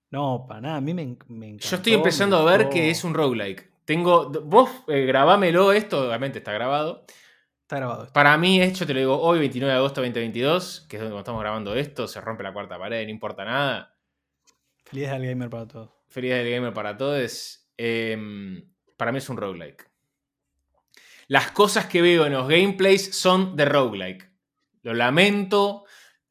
No, para nada, a mí me, me encantó. Yo estoy empezando a ver que es un roguelike. Tengo. Vos eh, grabámelo esto, obviamente está grabado. Está grabado esto. Para mí, hecho, te lo digo hoy, 29 de agosto de 2022, que es donde estamos grabando esto, se rompe la cuarta pared, no importa nada. Feliz del gamer para todos. Feliz del gamer para todos. Eh, para mí es un roguelike. Las cosas que veo en los gameplays son de roguelike. Lo lamento.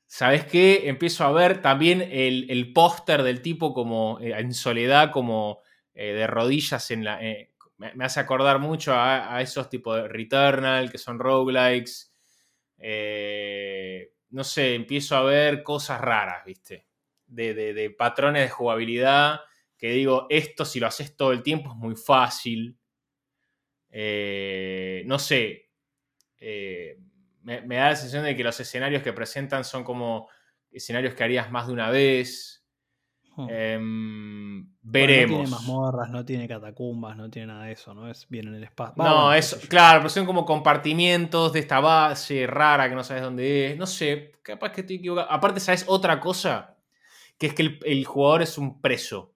¿Sabes qué? Empiezo a ver también el, póster del tipo como eh, en soledad, como eh, de rodillas en la... Eh, me, hace acordar mucho a, esos tipos de Returnal, que son roguelikes. no sé, empiezo a ver cosas raras, ¿viste? De, de, patrones de jugabilidad que digo, esto si lo haces todo el tiempo es muy fácil. no sé, me, da la sensación de que los escenarios que presentan son como escenarios que harías más de una vez. Em, veremos. no tiene mazmorras, no tiene catacumbas, no tiene nada de eso, ¿no? Es bien en el espacio. no, es, claro, pero son como compartimientos de esta base rara que no sabes dónde es. No sé, capaz que estoy equivocado. Aparte, ¿sabes otra cosa? Que es que el, jugador es un preso.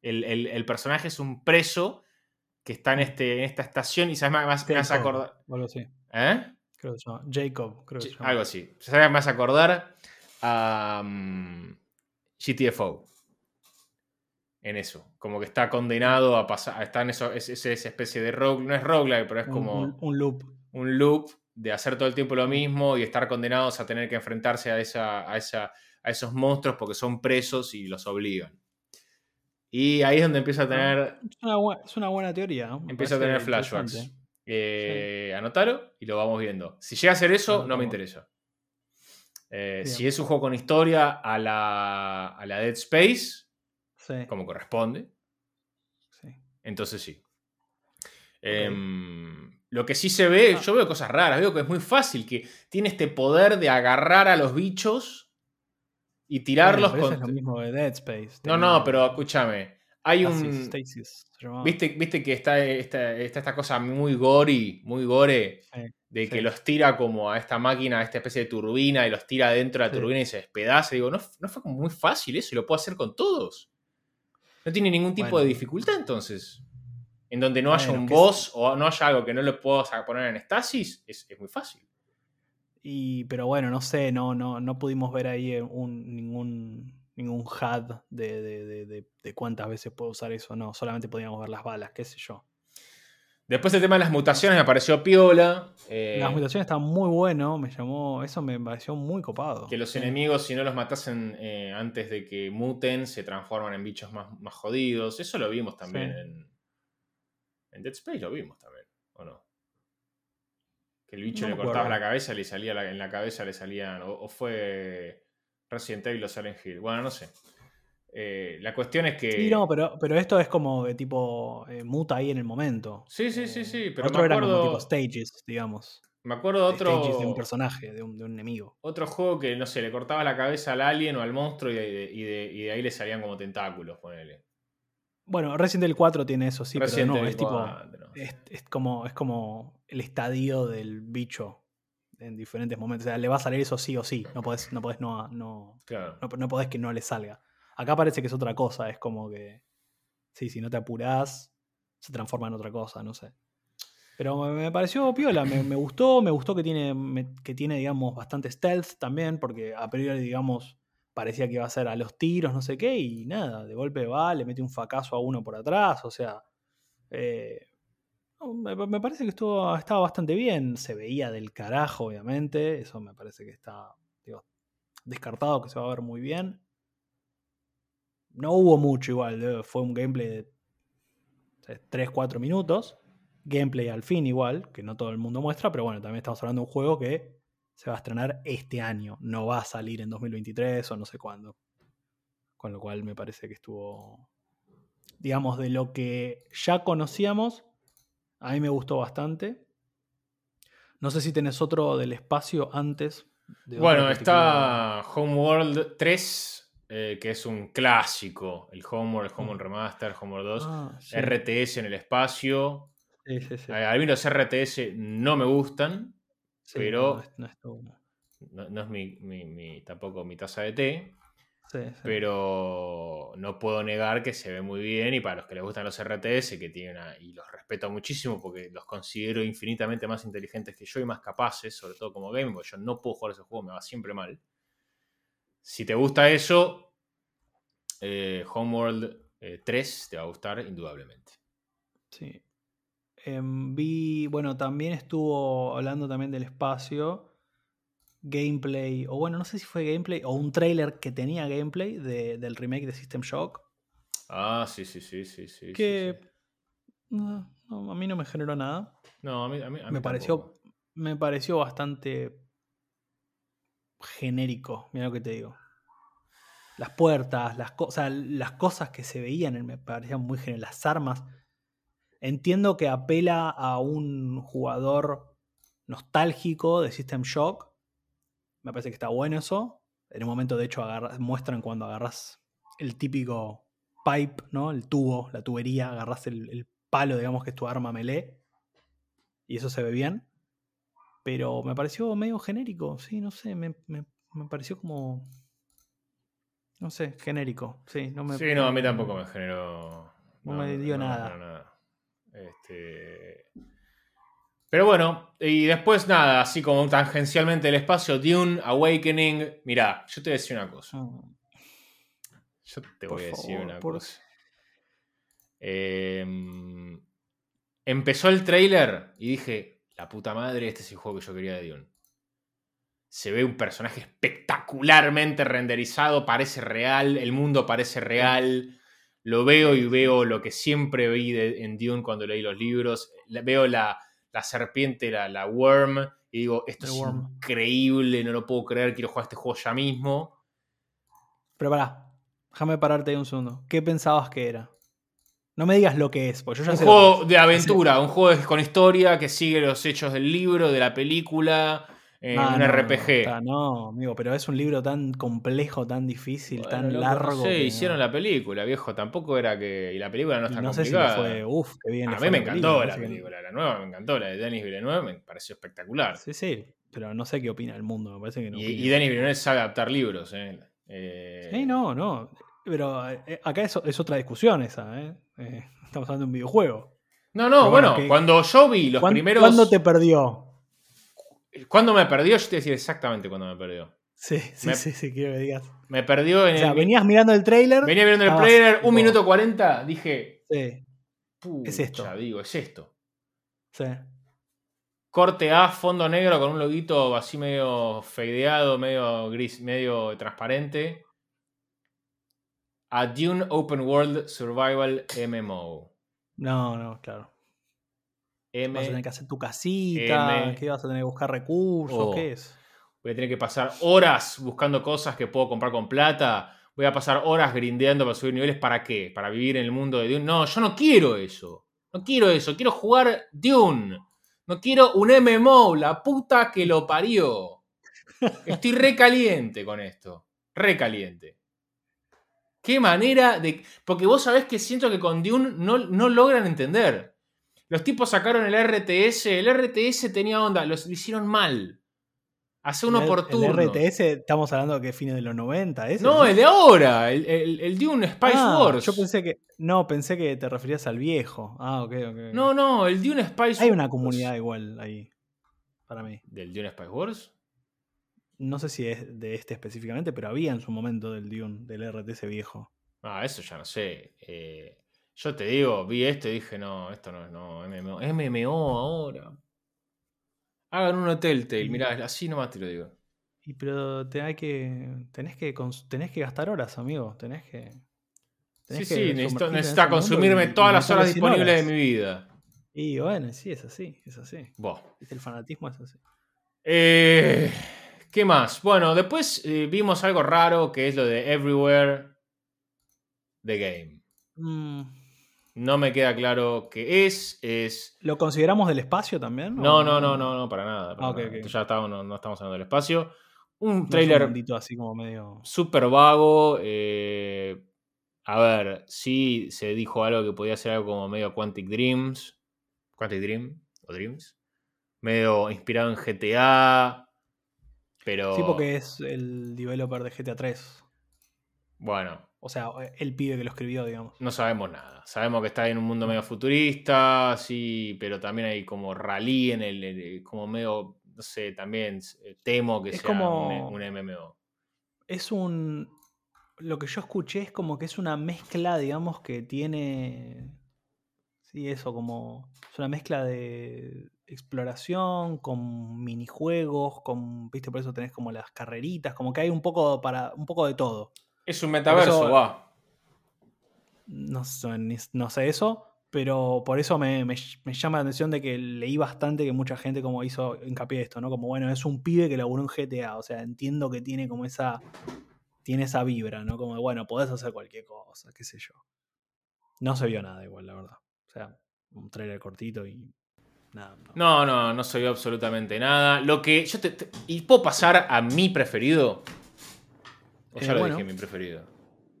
El, personaje es un preso que está en, este, en esta estación y sabes más, me vas a acordar. ¿Eh? Creo que se llama Jacob, creo que se llama. Algo así. Se sabe más acordar a um, GTFO. En eso. Como que está condenado a pasar. Está en eso. Es, esa especie de rogue. No es roguelike, pero es como. Un, loop. Un loop de hacer todo el tiempo lo mismo y estar condenados a tener que enfrentarse a, esa, a, esa, a esos monstruos porque son presos y los obligan. Y ahí es donde empieza a ah, tener. Es una, buena, teoría. Empieza a tener flashbacks. Eh, Anotalo y lo vamos viendo. Si llega a ser eso, no, me interesa. Eh, si es un juego con historia a la, a la Dead Space, como corresponde, entonces sí. Em, lo que sí se ve, ah. yo veo cosas raras, veo que es muy fácil, que tiene este poder de agarrar a los bichos y tirarlos con... Es lo mismo de Dead Space. No, no, pero escúchame. Hay un. ¿Viste, ¿Viste que está esta, esta cosa muy gory, muy gore, de que los tira como a esta máquina, a esta especie de turbina, y los tira dentro de la turbina y se despedaza? Digo, ¿no, ¿no fue como muy fácil eso? Y lo puedo hacer con todos. No tiene ningún tipo de dificultad entonces. En donde no haya un boss o no haya algo que no le puedo poner en estasis, es, es muy fácil. Y, pero bueno, no sé, no, no, no pudimos ver ahí un, ningún ningún HUD de, cuántas veces puedo usar eso, no, solamente podíamos ver las balas, qué sé yo. Después el tema de las mutaciones me pareció piola. Eh, las mutaciones estaban muy bueno, me llamó, eso me pareció muy copado. Que los enemigos, si no los matasen eh, antes de que muten, se transforman en bichos más, jodidos. Eso lo vimos también en, en Dead Space, lo vimos también, ¿o no? Que el bicho le cortaba la cabeza, le salía en la cabeza le salían, o fue Resident Evil o Silent Hill. Bueno, no sé. Eh, la cuestión es que. Sí, no, pero, pero esto es como de tipo eh, muta ahí en el momento. Sí, sí, sí, sí. Pero otro me acuerdo... era como tipo stages, digamos. Me acuerdo de otro. Stages de un personaje, de un, enemigo. Otro juego que, no sé, le cortaba la cabeza al alien o al monstruo y de, ahí le salían como tentáculos, ponele. Bueno, Resident Evil 4 tiene eso, sí, pero no, es tipo. Es, como, es como el estadio del bicho en diferentes momentos. O sea, le va a salir eso sí o sí. No podés, no, podés no, no, no, podés que no le salga. Acá parece que es otra cosa. Es como que. Sí, si no te apurás, se transforma en otra cosa, no sé. Pero me, pareció piola, me, gustó, me gustó que tiene, que tiene, digamos, bastante stealth también, porque a priori, digamos, parecía que iba a ser a los tiros, no sé qué, y nada, de golpe va, le mete un fracaso a uno por atrás, o sea, eh, me, parece que estuvo, estaba bastante bien. Se veía del carajo, obviamente. Eso me parece que está descartado, que se va a ver muy bien. No hubo mucho igual. Eh, fue un gameplay de 3-4 minutos. Gameplay al fin igual, que no todo el mundo muestra, pero bueno, también estamos hablando de un juego que se va a estrenar este año. No va a salir en 2023 o no sé cuándo. Con lo cual me parece que estuvo, digamos, de lo que ya conocíamos, a mí me gustó bastante. No sé si tenés otro del espacio antes. bueno, está Homeworld 3, eh, que es un clásico. El Homeworld, el mm. Homeworld Remaster, Homeworld 2. Ah, RTS en el espacio. Sí, sí, sí. A mí los RTS no me gustan, pero no, es, mi, tampoco mi taza de té. Pero no puedo negar que se ve muy bien y para los que les gustan los RTS, que tienen y los respeto muchísimo porque los considero infinitamente más inteligentes que yo y más capaces, sobre todo como game, porque yo no puedo jugar ese juego, me va siempre mal. Si te gusta eso, eh, Homeworld 3 eh, te va a gustar indudablemente. Sí. Em, vi, bueno, también estuvo hablando también del espacio, gameplay, o bueno, no sé si fue gameplay o un trailer que tenía gameplay de- del remake de System Shock, Ah, sí, sí, sí, sí, sí. que sí. no, no, a mí no me generó nada. No, a mí, a mí- a mí me pareció, me pareció bastante genérico, mira lo que te digo. Las puertas, las, co- o sea, las cosas que se veían me parecían muy genéricas. Las armas. Entiendo que apela a un jugador nostálgico de System Shock. Me parece que está bueno eso. En un momento, de hecho, muestran cuando agarras el típico pipe, ¿no? El tubo, la tubería, agarras el, el palo, digamos que es tu arma melee. Y eso se ve bien. Pero me pareció medio genérico, sí, no sé, me, me- me pareció como. No sé, genérico, sí, no me. Sí, no, a mí tampoco me generó. no me dio nada. Este, Pero bueno, y después nada, así como tangencialmente el espacio, Dune, Awakening. Mirá, yo te voy a decir una cosa. Mm, Yo te Por voy a decir una por- cosa. Em, empezó el trailer y dije, la puta madre, este es el juego que yo quería de Dune. Se ve un personaje espectacularmente renderizado, parece real, el mundo parece real. Lo veo y veo lo que siempre vi de- en Dune cuando leí los libros. Veo la, la serpiente, la, la worm, y digo, esto The es worm. increíble, no lo puedo creer, quiero jugar este juego ya mismo. Pero pará, déjame pararte ahí un segundo. ¿Qué pensabas que era? No me digas lo que es, porque yo ya Un sé. juego de aventura, un juego con historia que sigue los hechos del libro, de la película, eh, Ah, un no, RPG. No, amigo, pero es un libro tan complejo, tan difícil, Bueno, tan largo. que hicieron la película, viejo. Tampoco era que. Y la película no está no sé si fue. Uf, qué bien. a mí me la encantó película, la película, la nueva me encantó, la de Denis Villeneuve me pareció espectacular. Sí, sí, pero no sé qué opina el mundo, me parece que no. y, Denis Villeneuve sabe adaptar libros, eh. Eh, Sí, no, no. Pero eh, acá es, es otra discusión esa, ¿eh? Eh, Estamos hablando de un videojuego. No, no, Pero bueno, bueno, que- cuando yo vi los ¿Cuán- primeros. ¿Cuándo te perdió? ¿Cuándo me perdió? Yo te voy a decir exactamente cuándo me perdió. Sí, sí, Me- sí, sí, quiero que digas. Me perdió en O sea, el. venías mirando el trailer. venía viendo el tipo, un minuto 40, dije. Sí, Es esto. digo, es esto. sí. Corte A, fondo negro con un loguito así medio fadeado, medio gris, medio transparente. A Dune Open World Survival MMO. No, no, claro. M. Vas a tener que hacer tu casita, M- que vas a tener que buscar recursos, O. ¿qué es? Voy a tener que pasar horas buscando cosas que puedo comprar con plata. Voy a pasar horas grindeando para subir niveles. ¿Para qué? ¿Para vivir en el mundo de Dune? No, yo no quiero eso. No quiero eso. Quiero jugar Dune. No quiero un MMO. La puta que lo parió. Estoy recaliente con esto. Recaliente. Qué manera de. Porque vos sabés que siento que con Dune no, no logran entender. Los tipos sacaron el RTS. El RTS tenía onda. Los lo hicieron mal. Hace uno el, por el turno. RTS, estamos hablando de que fines de los 90, ¿ese? No, el de ahora. El, el, el Dune Spice Ah, Wars. Yo pensé que. No, pensé que te referías al viejo. Ah, ok, ok. No, no, el Dune Spice Hay una comunidad igual ahí. Para mí. ¿Del Dune Spice Wars? No sé si es de este específicamente, pero había en su momento del Dune, del RTS viejo. Ah, eso ya no sé. Eh, yo te digo, vi esto y dije, no, esto no es no, MMO. MMO ahora. Hagan un Telltale, mirá, así nomás te lo digo. Y pero te hay que. Tenés que tenés que gastar horas, amigo. Tenés que. Sí, tenés sí, que necesito, necesita consumirme todas las horas meterle 100 disponibles de mi vida. Y bueno, sí, es así, es así. Buah. El fanatismo es así. Eh, ¿Qué más? Bueno, después eh, vimos algo raro que es lo de Everywhere The Game. Mm, No me queda claro qué es. Es. ¿Lo consideramos del espacio también? No, no, no, no, no, para nada. para Ah, nada. Ya estamos, no, no estamos hablando del espacio. Un trailer así como medio. súper vago. eh, a ver, sí se dijo algo que podía ser algo como medio Quantic Dreams. Quantic Dream o Dreams. Medio inspirado en GTA. Pero. Sí, porque es el developer de GTA 3. Bueno, O sea, el pibe que lo escribió, digamos. no sabemos nada. Sabemos que está en un mundo medio futurista, sí, pero también hay como rally en el, el- como medio, no sé, también eh, temo que Es sea como- un, un MMO. Es un. Lo que yo escuché es como que es una mezcla, digamos, que tiene. Sí, eso como. Es una mezcla de exploración, con minijuegos, con. Viste, por eso tenés como las carreritas, como que hay un poco para. un poco de todo. Es un metaverso, va. No sé, ni- no sé eso. Pero por eso me, me- me llama la atención de que leí bastante que mucha gente como hizo hincapié esto, ¿no? Como bueno, es un pibe que laburó en GTA. O sea, entiendo que tiene como esa. Tiene esa vibra, ¿no? Como bueno, podés hacer cualquier cosa, qué sé yo. No se vio nada igual, la verdad. O sea, un trailer cortito y. Nada. no. No, no, no se vio absolutamente nada. Lo que yo te, te- ¿Y puedo pasar a mi preferido? ¿O ya Eh, lo bueno. dije mi preferido?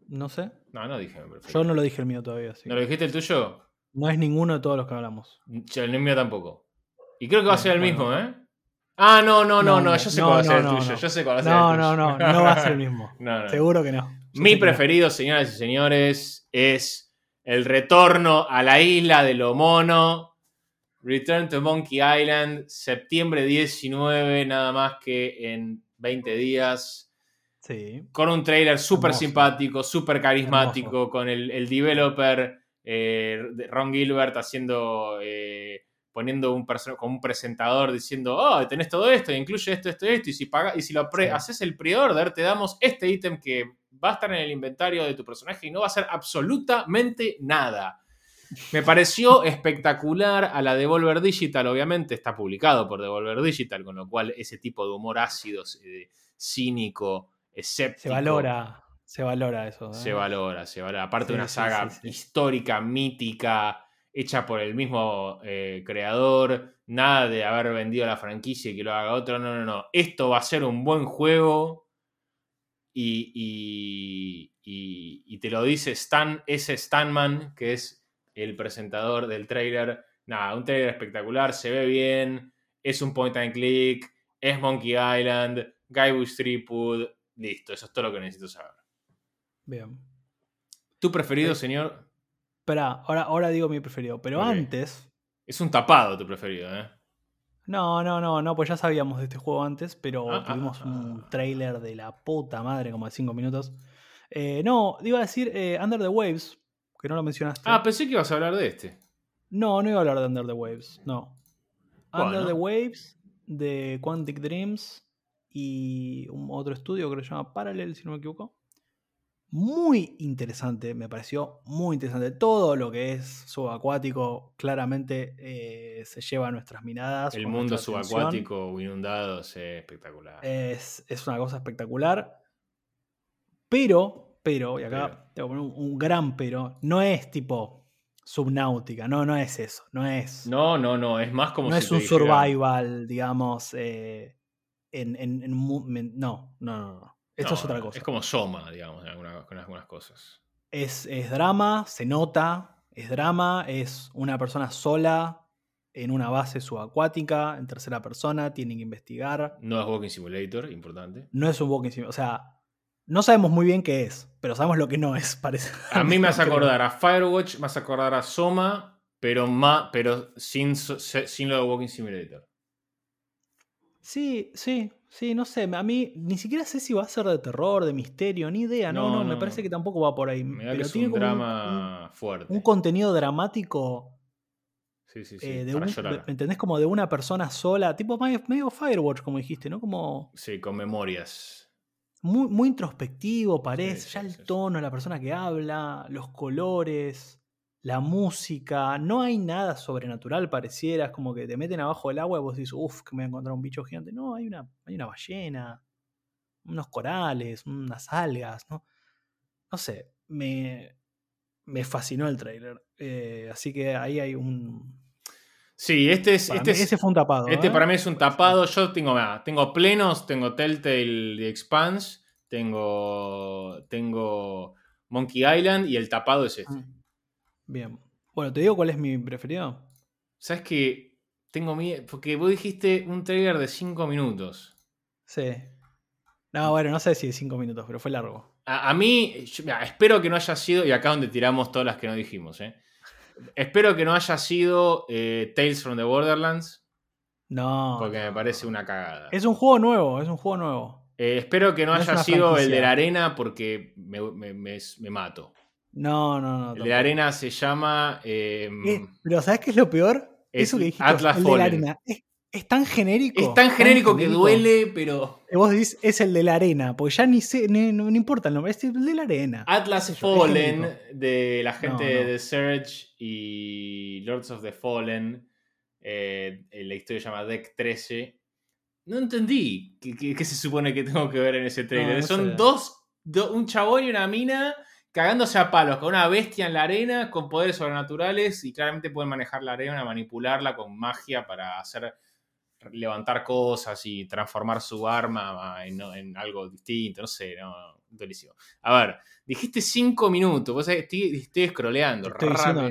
No sé. No, no dije mi preferido. Yo no lo dije el mío todavía. así ¿No que- lo dijiste el tuyo? No es ninguno de todos los que hablamos. Yo, el mío tampoco. Y creo que va a ser el mismo, ¿eh? Ah, no, no, no, No, no, no, yo sé no, cuál va a ser no, el no, tuyo. no. Yo sé cuál va a ser No, el no, tuyo. no, no va a ser el mismo. No, no. Seguro que no. Yo Mi sé que no. preferido, señoras y señores, es el retorno a la isla de lo mono. Return to Monkey Island, septiembre 19, nada más que en 20 días. Sí. Con un trailer súper simpático, súper carismático, con el, el developer eh, Ron Gilbert haciendo. eh, poniendo un como un presentador diciendo, oh, tenés todo esto, incluye esto, esto, esto, y si, paga, y si lo pre- Sí. haces el pre-order, te damos este ítem que va a estar en el inventario de tu personaje y no va a ser absolutamente nada. Me pareció espectacular a la Devolver Digital, obviamente está publicado por Devolver Digital, con lo cual ese tipo de humor ácido, eh, cínico, escéptico. Se valora. Se valora eso. ¿eh? Se valora, se valora. Aparte de Sí, una saga sí, sí. histórica, mítica, hecha por el mismo eh, creador, nada de haber vendido la franquicia y que lo haga otro. No, no, no. Esto va a ser un buen juego. Y, y- y- y te lo dice Stan, ese Stanman, que es el presentador del trailer. Nada, un trailer espectacular, se ve bien, es un point and click, es Monkey Island, Guybrush Threepwood, listo, eso es todo lo que necesito saber. Bien. ¿Tu preferido, Eh, señor? Espera, ahora, ahora digo mi preferido. Pero antes. Es un tapado tu preferido, ¿eh? No, no, no, no, pues ya sabíamos de este juego antes, pero Ah, ah, tuvimos ah, un trailer de la puta madre, como de 5 minutos. Eh, no, iba a decir eh, Under the Waves, que no lo mencionaste. Ah, pensé que ibas a hablar de este. No, no iba a hablar de Under the Waves, no. Under the Waves, de Quantic Dreams y un otro estudio que se llama Parallel, si no me equivoco. Muy interesante, me pareció muy interesante. Todo lo que es subacuático claramente eh, se lleva a nuestras miradas. El mundo atención. subacuático inundado, sí, espectacular. Es, es una cosa espectacular. Pero, pero, y acá Pero. tengo que poner un, un gran pero, no es tipo subnáutica, no, no es eso, no es. no, no, no, es más como no si es te un dijera- survival, digamos, eh, en, en- en no, no, no, no. Esto No, es otra cosa. Es como Soma, digamos, en algunas cosas. Es, es drama, se nota, es drama, es una persona sola en una base subacuática, en tercera persona, tiene que investigar. No es Walking Simulator, importante. No es un walking sim, o sea, no sabemos muy bien qué es, pero sabemos lo que no es, parece. A mí me hace acordar a Firewatch, me hace acordar a Soma, pero, ma- pero sin, sin lo de Walking Simulator. Sí, sí, sí, no sé. A mí ni siquiera sé si va a ser de terror, de misterio, ni idea. No, No, no, me parece que tampoco va por ahí. Me da que es tiene un como un- drama fuerte. un, contenido dramático sí, sí, sí, eh, de para un, llorar. ¿me entendés? Como de una persona sola, tipo medio, medio Firewatch, como dijiste, ¿no? Como Sí, con memorias. Muy, muy introspectivo parece, Sí, ya sí, el sí, sí. tono, la persona que habla, los colores, la música, no hay nada sobrenatural, pareciera, es como que te meten abajo del agua y vos dices, uff, que me voy a encontrar un bicho gigante. No, hay una, hay una ballena, unos corales, unas algas, ¿no? No sé, me, me fascinó el trailer. eh, así que ahí hay un... Sí, este es. para Este, mí es- ese fue un tapado. este ¿eh? para mí es un tapado. Yo tengo, ah, tengo plenos, tengo Telltale The Expanse, tengo, tengo Monkey Island y el tapado es este. Mm. Bien. Bueno, te digo cuál es mi preferido. ¿Sabes qué? Tengo miedo. Porque vos dijiste un trailer de 5 minutos. Sí. No, bueno, no sé si de 5 minutos, pero fue largo. A, a mí, yo- mira, espero que no haya sido. Y acá donde tiramos todas las que no dijimos, ¿eh? Espero que no haya sido eh, Tales from the Borderlands. No. Porque me parece una cagada. Es un juego nuevo, es un juego nuevo. Eh, espero que no, haya sido el de la arena porque me, me- me- me mato. No, no, no. El de la arena se llama. eh, Eh, pero ¿sabes qué es lo peor? Es Eso que dijiste, Atlas el de la Fallen. arena. Es, es tan genérico. es tan genérico que genérico. duele, pero. Vos decís, es el de la arena, porque ya ni sé, ni- no, no importa el nombre, es el de la arena. Atlas sé yo, Fallen de la gente No, de Surge y Lords of the Fallen. eh, la historia se llama Deck 13. No entendí qué, qué- qué se supone que tengo que ver en ese trailer. Son dos, do- un chabón y una mina cagándose a palos con una bestia en la arena con poderes sobrenaturales y claramente pueden manejar la arena, manipularla con magia para hacer levantar cosas y transformar su arma en, en algo distinto, no sé, no, durísimo. A ver, dijiste cinco minutos, vos sabés, estoy, estoy scrolleando. Estoy diciendo,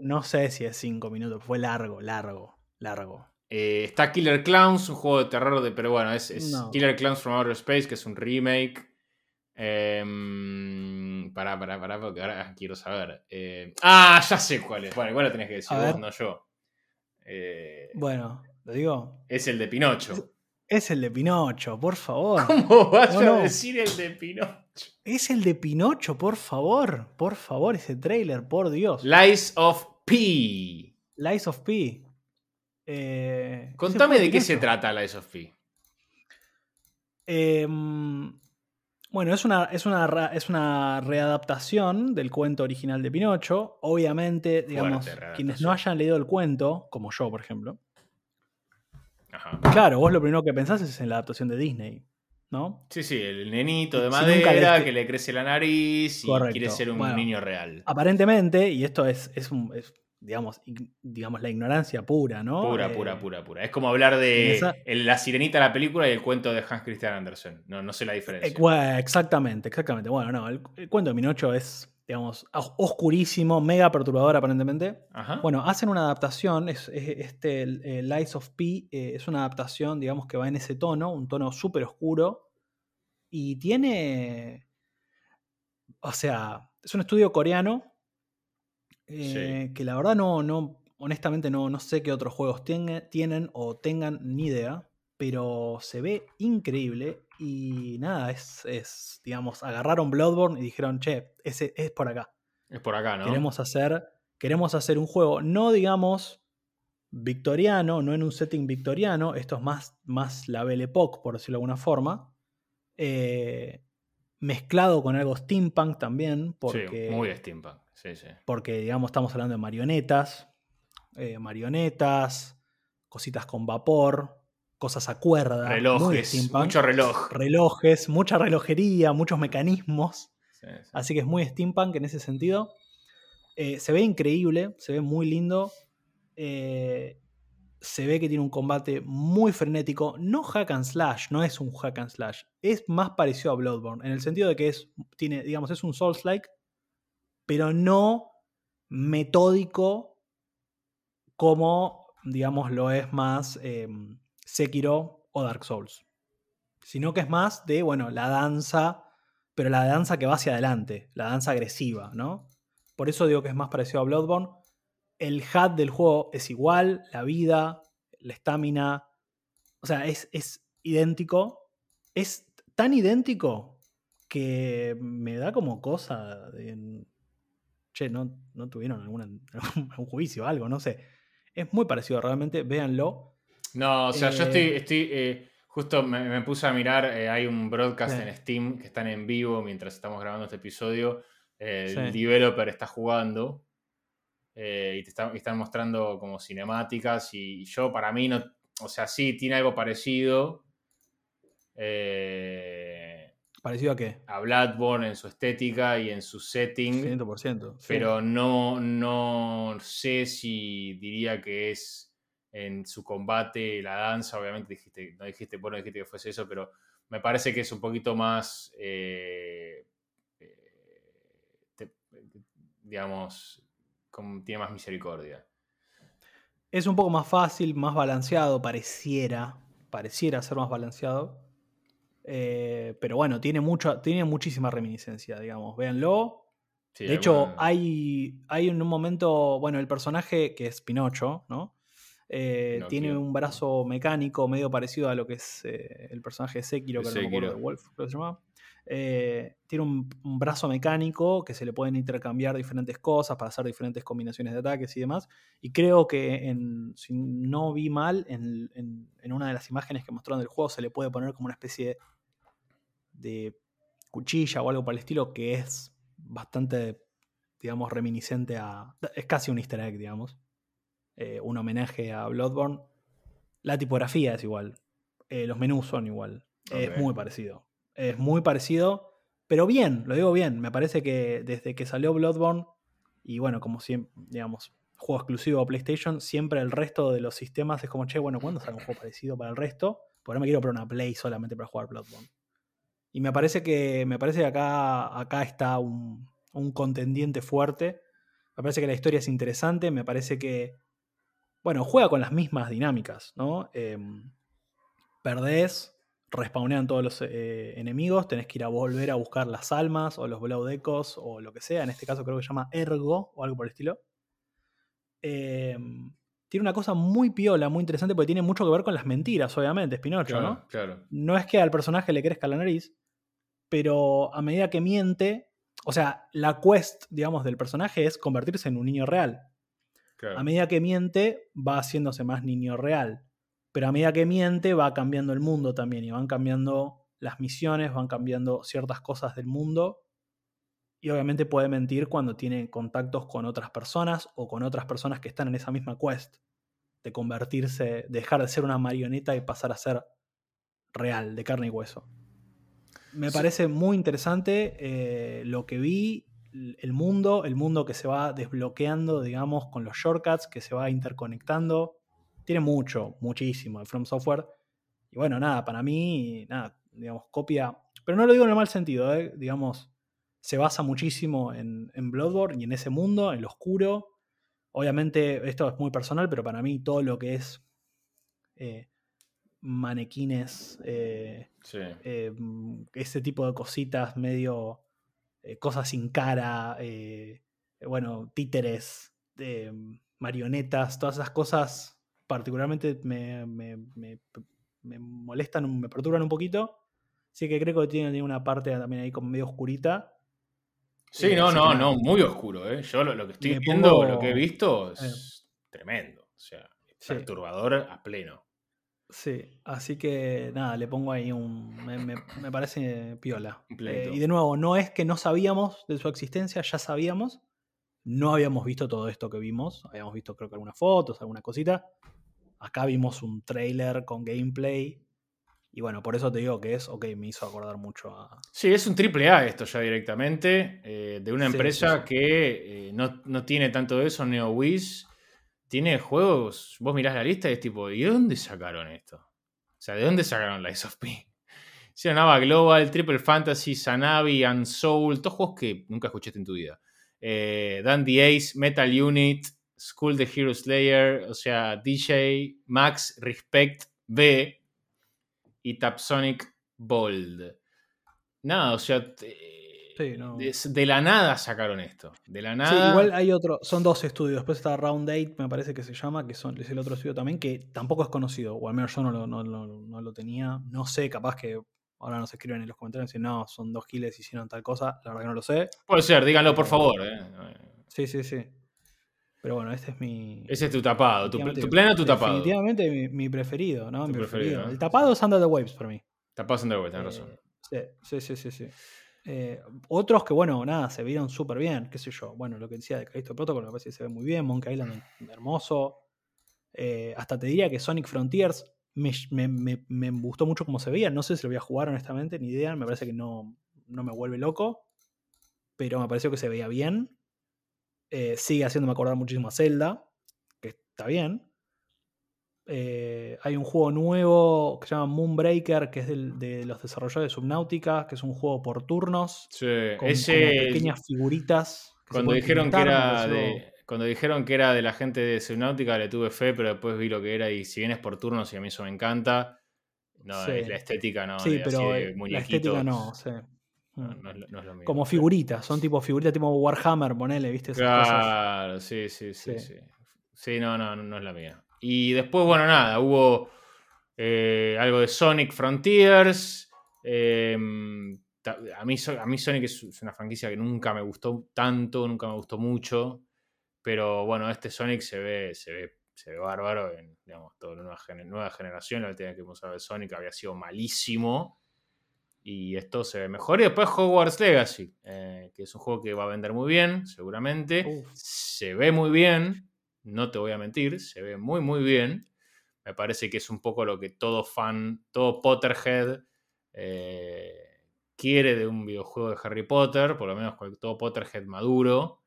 no, sé si es cinco minutos, fue largo, largo, largo. Eh, está Killer Clowns, un juego de terror, de, pero bueno, es, es No. Killer Clowns from Outer Space, que es un remake. Eh, pará, pará, pará, porque ahora quiero saber. Eh, ah, ya sé cuál es. Bueno, igual lo tenés que decir A vos, ver. no yo. Eh, Bueno, lo digo. es el de Pinocho. Es el de Pinocho, por favor. ¿Cómo vas No, a decir el de Pinocho? Es el de Pinocho, por favor. Por favor, ese trailer, por Dios. Lies of P. Lies of P. Eh, Contame de qué se trata Lies of P. Eh, bueno, es una, es, una, es una readaptación del cuento original de Pinocho. Obviamente, digamos, quienes no hayan leído el cuento, como yo, por ejemplo, Ajá. claro, vos lo primero que pensás es en la adaptación de Disney, ¿no? Sí, sí, el nenito de Si madera que le crece la nariz y Correcto. quiere ser un Bueno. niño real. Aparentemente, y esto es, es, un- es, digamos, ig- digamos, la ignorancia pura, ¿no? Pura, Eh, pura, pura, pura. Es como hablar de esa- el- la sirenita de la película y el cuento de Hans Christian Andersen. No, no sé la eh, diferencia. exactamente, exactamente. Bueno, no, el, el cuento de Pinocho es, digamos, os- oscurísimo, mega perturbador aparentemente. Ajá. Bueno, hacen una adaptación, es, es- este el Lies of P eh, es una adaptación, digamos, que va en ese tono, un tono súper oscuro, y tiene, o sea, es un estudio coreano, eh, que la verdad no, no, honestamente no, no sé qué otros juegos tenga- tienen o tengan ni idea, pero se ve increíble y nada, es, es, digamos, agarraron Bloodborne y dijeron, che, ese es por acá. es por acá, ¿no? Queremos hacer, queremos hacer un juego, no digamos victoriano, no en un setting victoriano, esto es más, más la Belle Époque, por decirlo de alguna forma, eh, mezclado con algo steampunk también, porque, Sí, muy steampunk. Sí, sí. porque digamos estamos hablando de marionetas, eh, marionetas, cositas con vapor, cosas a cuerda, Relojes, steampunk, mucho reloj. relojes, mucha relojería, muchos mecanismos. Sí, sí. Así que es muy steampunk en ese sentido. Eh, se ve increíble, se ve muy lindo. Eh, se ve que tiene un combate muy frenético. No hack and slash, no es un hack and slash. Es más parecido a Bloodborne, en el sentido de que es, tiene, digamos, es un Souls-like, pero no metódico como, digamos, lo es más eh, Sekiro o Dark Souls. Sino que es más de, bueno, la danza pero la danza que va hacia adelante, la danza agresiva, ¿no? Por eso digo que es más parecido a Bloodborne. El HUD del juego es igual, la vida, la estamina, o sea, es, es idéntico. Es tan idéntico que me da como cosa de... Che, no, no tuvieron algún juicio o algo, no sé. Es muy parecido realmente, véanlo. No, o sea, yo Eh, estoy, estoy eh, justo me, me puse a mirar, eh, hay un broadcast en Steam que están en vivo mientras estamos grabando este episodio. el Sí. developer está jugando eh, y te está- y están mostrando como cinemáticas y yo para mí no, o sea, sí tiene algo parecido eh, ¿Parecido a qué? a Bloodborne en su estética y en su setting. 100%. sí. pero no, no sé si diría que es en su combate, la danza, obviamente dijiste, no dijiste, bueno, dijiste que fuese eso, pero me parece que es un poquito más, eh, eh, te- digamos, tiene más misericordia. Es un poco más fácil, más balanceado, pareciera. Pareciera ser más balanceado. Eh, pero bueno, tiene, mucho, tiene muchísima reminiscencia, digamos. Véanlo. Sí, de hecho, hay, hay en un momento. Bueno, el personaje que es Pinocho, ¿no? Eh, tiene un brazo mecánico medio parecido a lo que es eh, el personaje de Sekiro, De que no me acuerdo Sekiro. de Wolf, creo que se llama. Eh, tiene un, un brazo mecánico que se le pueden intercambiar diferentes cosas para hacer diferentes combinaciones de ataques y demás. Y creo que, en, si no vi mal, en, en- en una de las imágenes que mostraron del juego se le puede poner como una especie de cuchilla o algo por el estilo que es bastante, digamos, reminiscente a... Es casi un easter egg, digamos. Eh, un homenaje a Bloodborne. La tipografía es igual. Eh, los menús son igual. Es muy parecido. Es muy parecido, pero bien, lo digo bien. Me parece que desde que salió Bloodborne, y bueno, como siempre, digamos, juego exclusivo a PlayStation, siempre el resto de los sistemas es como, che, bueno, ¿cuándo sale un juego parecido para el resto? Porque no me quiero poner una Play solamente para jugar Bloodborne. Y me parece que, me parece que acá, acá está un, un contendiente fuerte. Me parece que la historia es interesante. Me parece que, bueno, juega con las mismas dinámicas, ¿no? Em, perdés, respawnean todos los eh, enemigos, tenés que ir a volver a buscar las almas o los Blood Echoes o lo que sea. En este caso creo que se llama Ergo o algo por el estilo. Em, tiene una cosa muy piola, muy interesante, porque tiene mucho que ver con las mentiras, obviamente, es Pinocho, Claro, ¿no? claro. no es que al personaje le crezca la nariz, pero a medida que miente, o sea, la quest, digamos, del personaje es convertirse en un niño real. Claro. A medida que miente, va haciéndose más niño real. Pero a medida que miente, va cambiando el mundo también y van cambiando las misiones, van cambiando ciertas cosas del mundo. Y obviamente puede mentir cuando tiene contactos con otras personas o con otras personas que están en esa misma quest. De convertirse, dejar de ser una marioneta y pasar a ser real, de carne y hueso. Me Sí. parece muy interesante eh, lo que vi, el mundo, el mundo que se va desbloqueando, digamos, con los shortcuts, que se va interconectando. Tiene mucho, muchísimo el From Software. Y bueno, nada, para mí, nada, digamos, copia. Pero no lo digo en el mal sentido, eh, digamos, se basa muchísimo en, en Bloodborne y en ese mundo, en lo oscuro. Obviamente, esto es muy personal, pero para mí todo lo que es eh, manequines, eh, Sí. mm, ese tipo de cositas, medio eh, cosas sin cara, eh, eh, bueno, títeres, eh, marionetas, todas esas cosas particularmente me, me- me- me molestan, me perturban un poquito. Así que creo que tiene, tiene una parte también ahí como medio oscurita. Sí, no, no, no, muy oscuro, ¿eh? Yo lo, lo que estoy viendo, pongo- lo que he visto es tremendo. O sea, perturbador a pleno. Sí, así que nada, le pongo ahí un. Me, me- me parece piola. Eh, y de nuevo, no es que no sabíamos de su existencia, ya sabíamos. No habíamos visto todo esto que vimos. Habíamos visto, creo que algunas fotos, alguna cosita. Acá vimos un trailer con gameplay. Y bueno, por eso te digo que es, ok, me hizo acordar mucho a. Sí, es un triple A esto ya directamente, eh, de una Sí, empresa sí, sí. que eh, no, no tiene tanto de eso, NeoWiz. Tiene juegos, vos mirás la lista y es tipo, ¿y de dónde sacaron esto? O sea, ¿de dónde sacaron Lies of P? Hicieron Ava Global, Triple Fantasy, Sanabi, Unsoul, todos juegos que nunca escuchaste en tu vida. Eh, Dandy Ace, Metal Unit, School the Hero Slayer, o sea, DJ, Max, Respect, B y Tapsonic Bold. Nada, o sea, Sí, no. de, de la nada sacaron esto. De la Sí, nada. igual hay otro, son dos estudios. Después está Round 8, me parece que se llama, que son, es el otro estudio también, que tampoco es conocido, o al menos yo no lo, no, no- no lo tenía. No sé, capaz que ahora nos escriben en los comentarios y dicen, no, son dos giles, hicieron tal cosa. La verdad que no lo sé. Puede ser, díganlo por favor. eh. Sí, sí, sí. Pero bueno, este es mi. Ese es tu tapado. Tu, tu tu tapado. Definitivamente mi, mi preferido, ¿no? Mi preferido. El tapado es Under the Waves para mí. Tapado Underworld, tenés razón. Eh, sí, sí, sí, sí. sí. Eh, otros que, bueno, nada, se vieron súper bien, qué sé yo. Bueno, lo que decía de Callisto Protocol me parece que se ve muy bien. Monkey Island, hermoso. Eh, hasta te diría que Sonic Frontiers me, me- me- me gustó mucho cómo se veía. No sé si lo voy a jugar honestamente, ni idea. Me parece que no, no me vuelve loco. Pero me pareció que se veía bien. Eh, sigue haciéndome acordar muchísimo a Zelda, que está bien. Eh, hay un juego nuevo que se llama Moonbreaker, que es del- de los desarrolladores de Subnautica, que es un juego por turnos, Sí, con, ese. pequeñas figuritas. que Cuando dijeron, que era de, cuando dijeron que era de la gente de Subnautica, le tuve fe, pero después vi lo que era. Y si bien es por turnos y a mí eso me encanta, no, Sí. es la estética no. sí, de, así pero de eh, la estética no, sí. no, Mm. no es, no es lo mismo. Como figuritas, son tipo figuritas tipo Warhammer, ponele, ¿viste? Esas cosas. Claro, sí, sí, Sí. sí. Sí, no, no, no es la mía. Y después, bueno, nada, hubo eh, algo de Sonic Frontiers. eh, a, mí, a mí Sonic es, una franquicia que nunca me gustó tanto, nunca me gustó mucho. Pero bueno, este Sonic se ve, se ve, se ve bárbaro en digamos, toda nueva, nueva generación. La última que hemos hablado de Sonic había sido malísimo. Y esto se ve mejor. Y después Hogwarts Legacy, eh, que es un juego que va a vender muy bien, seguramente. Se ve muy bien, no te voy a mentir, se ve muy, muy bien. Me parece que es un poco lo que todo fan, todo Potterhead eh, quiere de un videojuego de Harry Potter, por lo menos todo Potterhead maduro.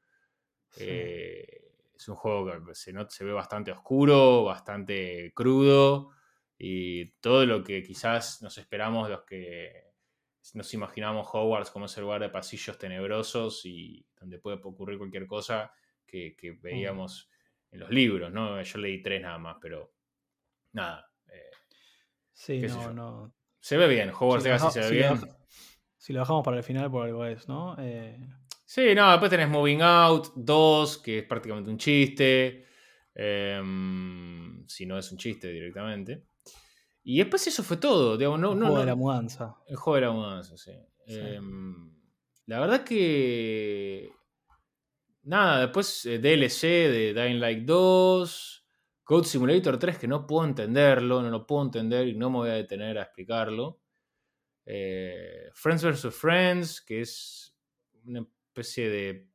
Eh, es un juego que se, se ve bastante oscuro, bastante crudo y todo lo que quizás nos esperamos los que nos imaginamos Hogwarts como ese lugar de pasillos tenebrosos y donde puede ocurrir cualquier cosa que, mm. veíamos en los libros, ¿no? Yo leí tres nada más, pero nada. Eh, sí, no, no. Se ve bien, Hogwarts Legacy se ve bien. si lo dejamos para el final, por algo es, ¿no? Eh... Sí, no, después tenés Moving Out 2, que es prácticamente un chiste. Em, si no es un chiste directamente. Y después eso fue todo. Digamos, no, el juego de la mudanza. El juego de la mudanza, sí. Em, la verdad que. Nada, después eh, DLC de Dying Light 2. Code Simulator 3, que no puedo entenderlo, no lo puedo entender y no me voy a detener a explicarlo. Eh, Friends vs. Friends, que es una especie de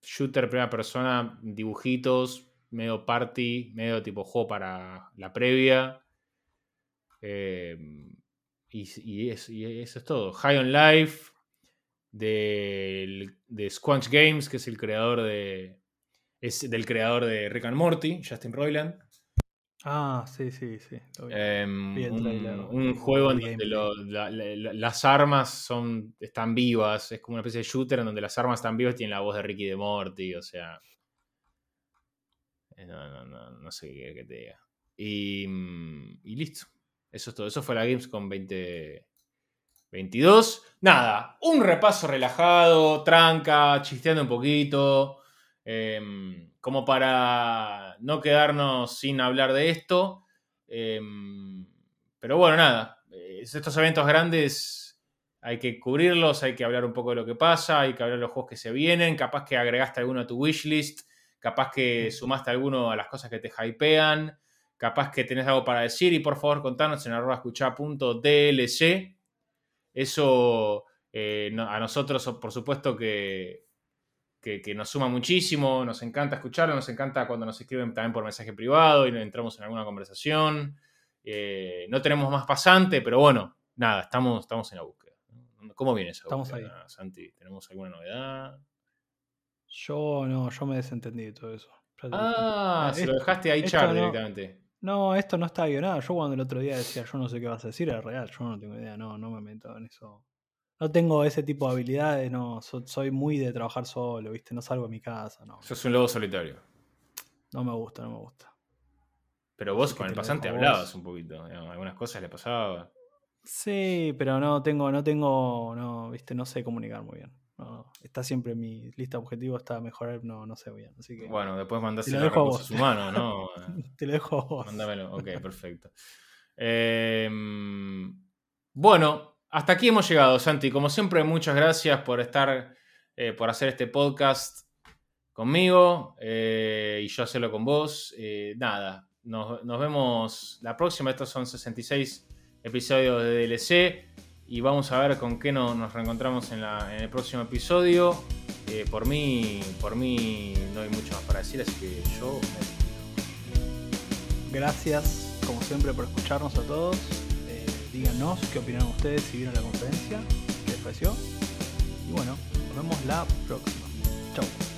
shooter primera persona, dibujitos, medio party, medio tipo juego para la previa. Em, y, eso es todo. High on Life de, de Squanch Games, que es el creador de. Es del creador de Rick and Morty, Justin Roiland. Ah, sí, sí, sí. Em, un, juego en donde las armas son, están vivas. Es como una especie de shooter en donde las armas están vivas y tienen la voz de Ricky de Morty. O sea. Eh, no, no, no, no sé qué, qué te diga. Y, mm, y listo. Eso es todo. Eso fue la Gamescom 2022. Nada, un repaso relajado, tranca, chisteando un poquito. Em, como para no quedarnos sin hablar de esto. Em, pero bueno, nada. Estos eventos grandes hay que cubrirlos, hay que hablar un poco de lo que pasa, hay que hablar de los juegos que se vienen. Capaz que agregaste alguno a tu wishlist, capaz que sumaste alguno a las cosas que te hypean capaz que tenés algo para decir y por favor contanos en arroba escuchá.dlc. Eso eh, a nosotros, por supuesto, que, que, nos suma muchísimo, nos encanta escucharlo, nos encanta cuando nos escriben también por mensaje privado y entramos en alguna conversación. Eh, no tenemos más pasante, pero bueno, nada, estamos, estamos en la búsqueda. ¿Cómo viene esa estamos ahí. Santi? ¿Tenemos alguna novedad? Yo no, yo me desentendí de todo eso. Ah, se lo dejaste ahí char directamente. No, esto no está guionado. Yo cuando el otro día decía, yo no sé qué vas a decir, era real. Yo no tengo idea, no, no me meto en eso. No tengo ese tipo de habilidades, no. soy muy de trabajar solo, ¿viste? No salgo de mi casa, no. Sos un lobo solitario. No me gusta, no me gusta. Pero vos con el pasante hablabas un poquito, algunas cosas le pasaba. Sí, pero no tengo, no tengo, no, viste, no sé comunicar muy bien está siempre en mi lista objetivo, está mejorar, no, no sé bien. Así que, bueno, después mandáselo a recursos humanos, ¿no? te lo dejo a vos. Mándamelo, ok, perfecto. Em, bueno, hasta aquí hemos llegado, Santi. Como siempre, muchas gracias por estar, eh, por hacer este podcast conmigo eh, y yo hacerlo con vos. Eh, nada, nos, nos, vemos la próxima. Estos son 66 episodios de DLC y vamos a ver con qué nos reencontramos en, el próximo episodio. Eh, por, mí, por mí no hay mucho más para decir, así que yo Gracias, como siempre, por escucharnos a todos. Eh, díganos qué opinaron ustedes si vieron la conferencia, qué les pareció. Y bueno, nos vemos la próxima. Chau.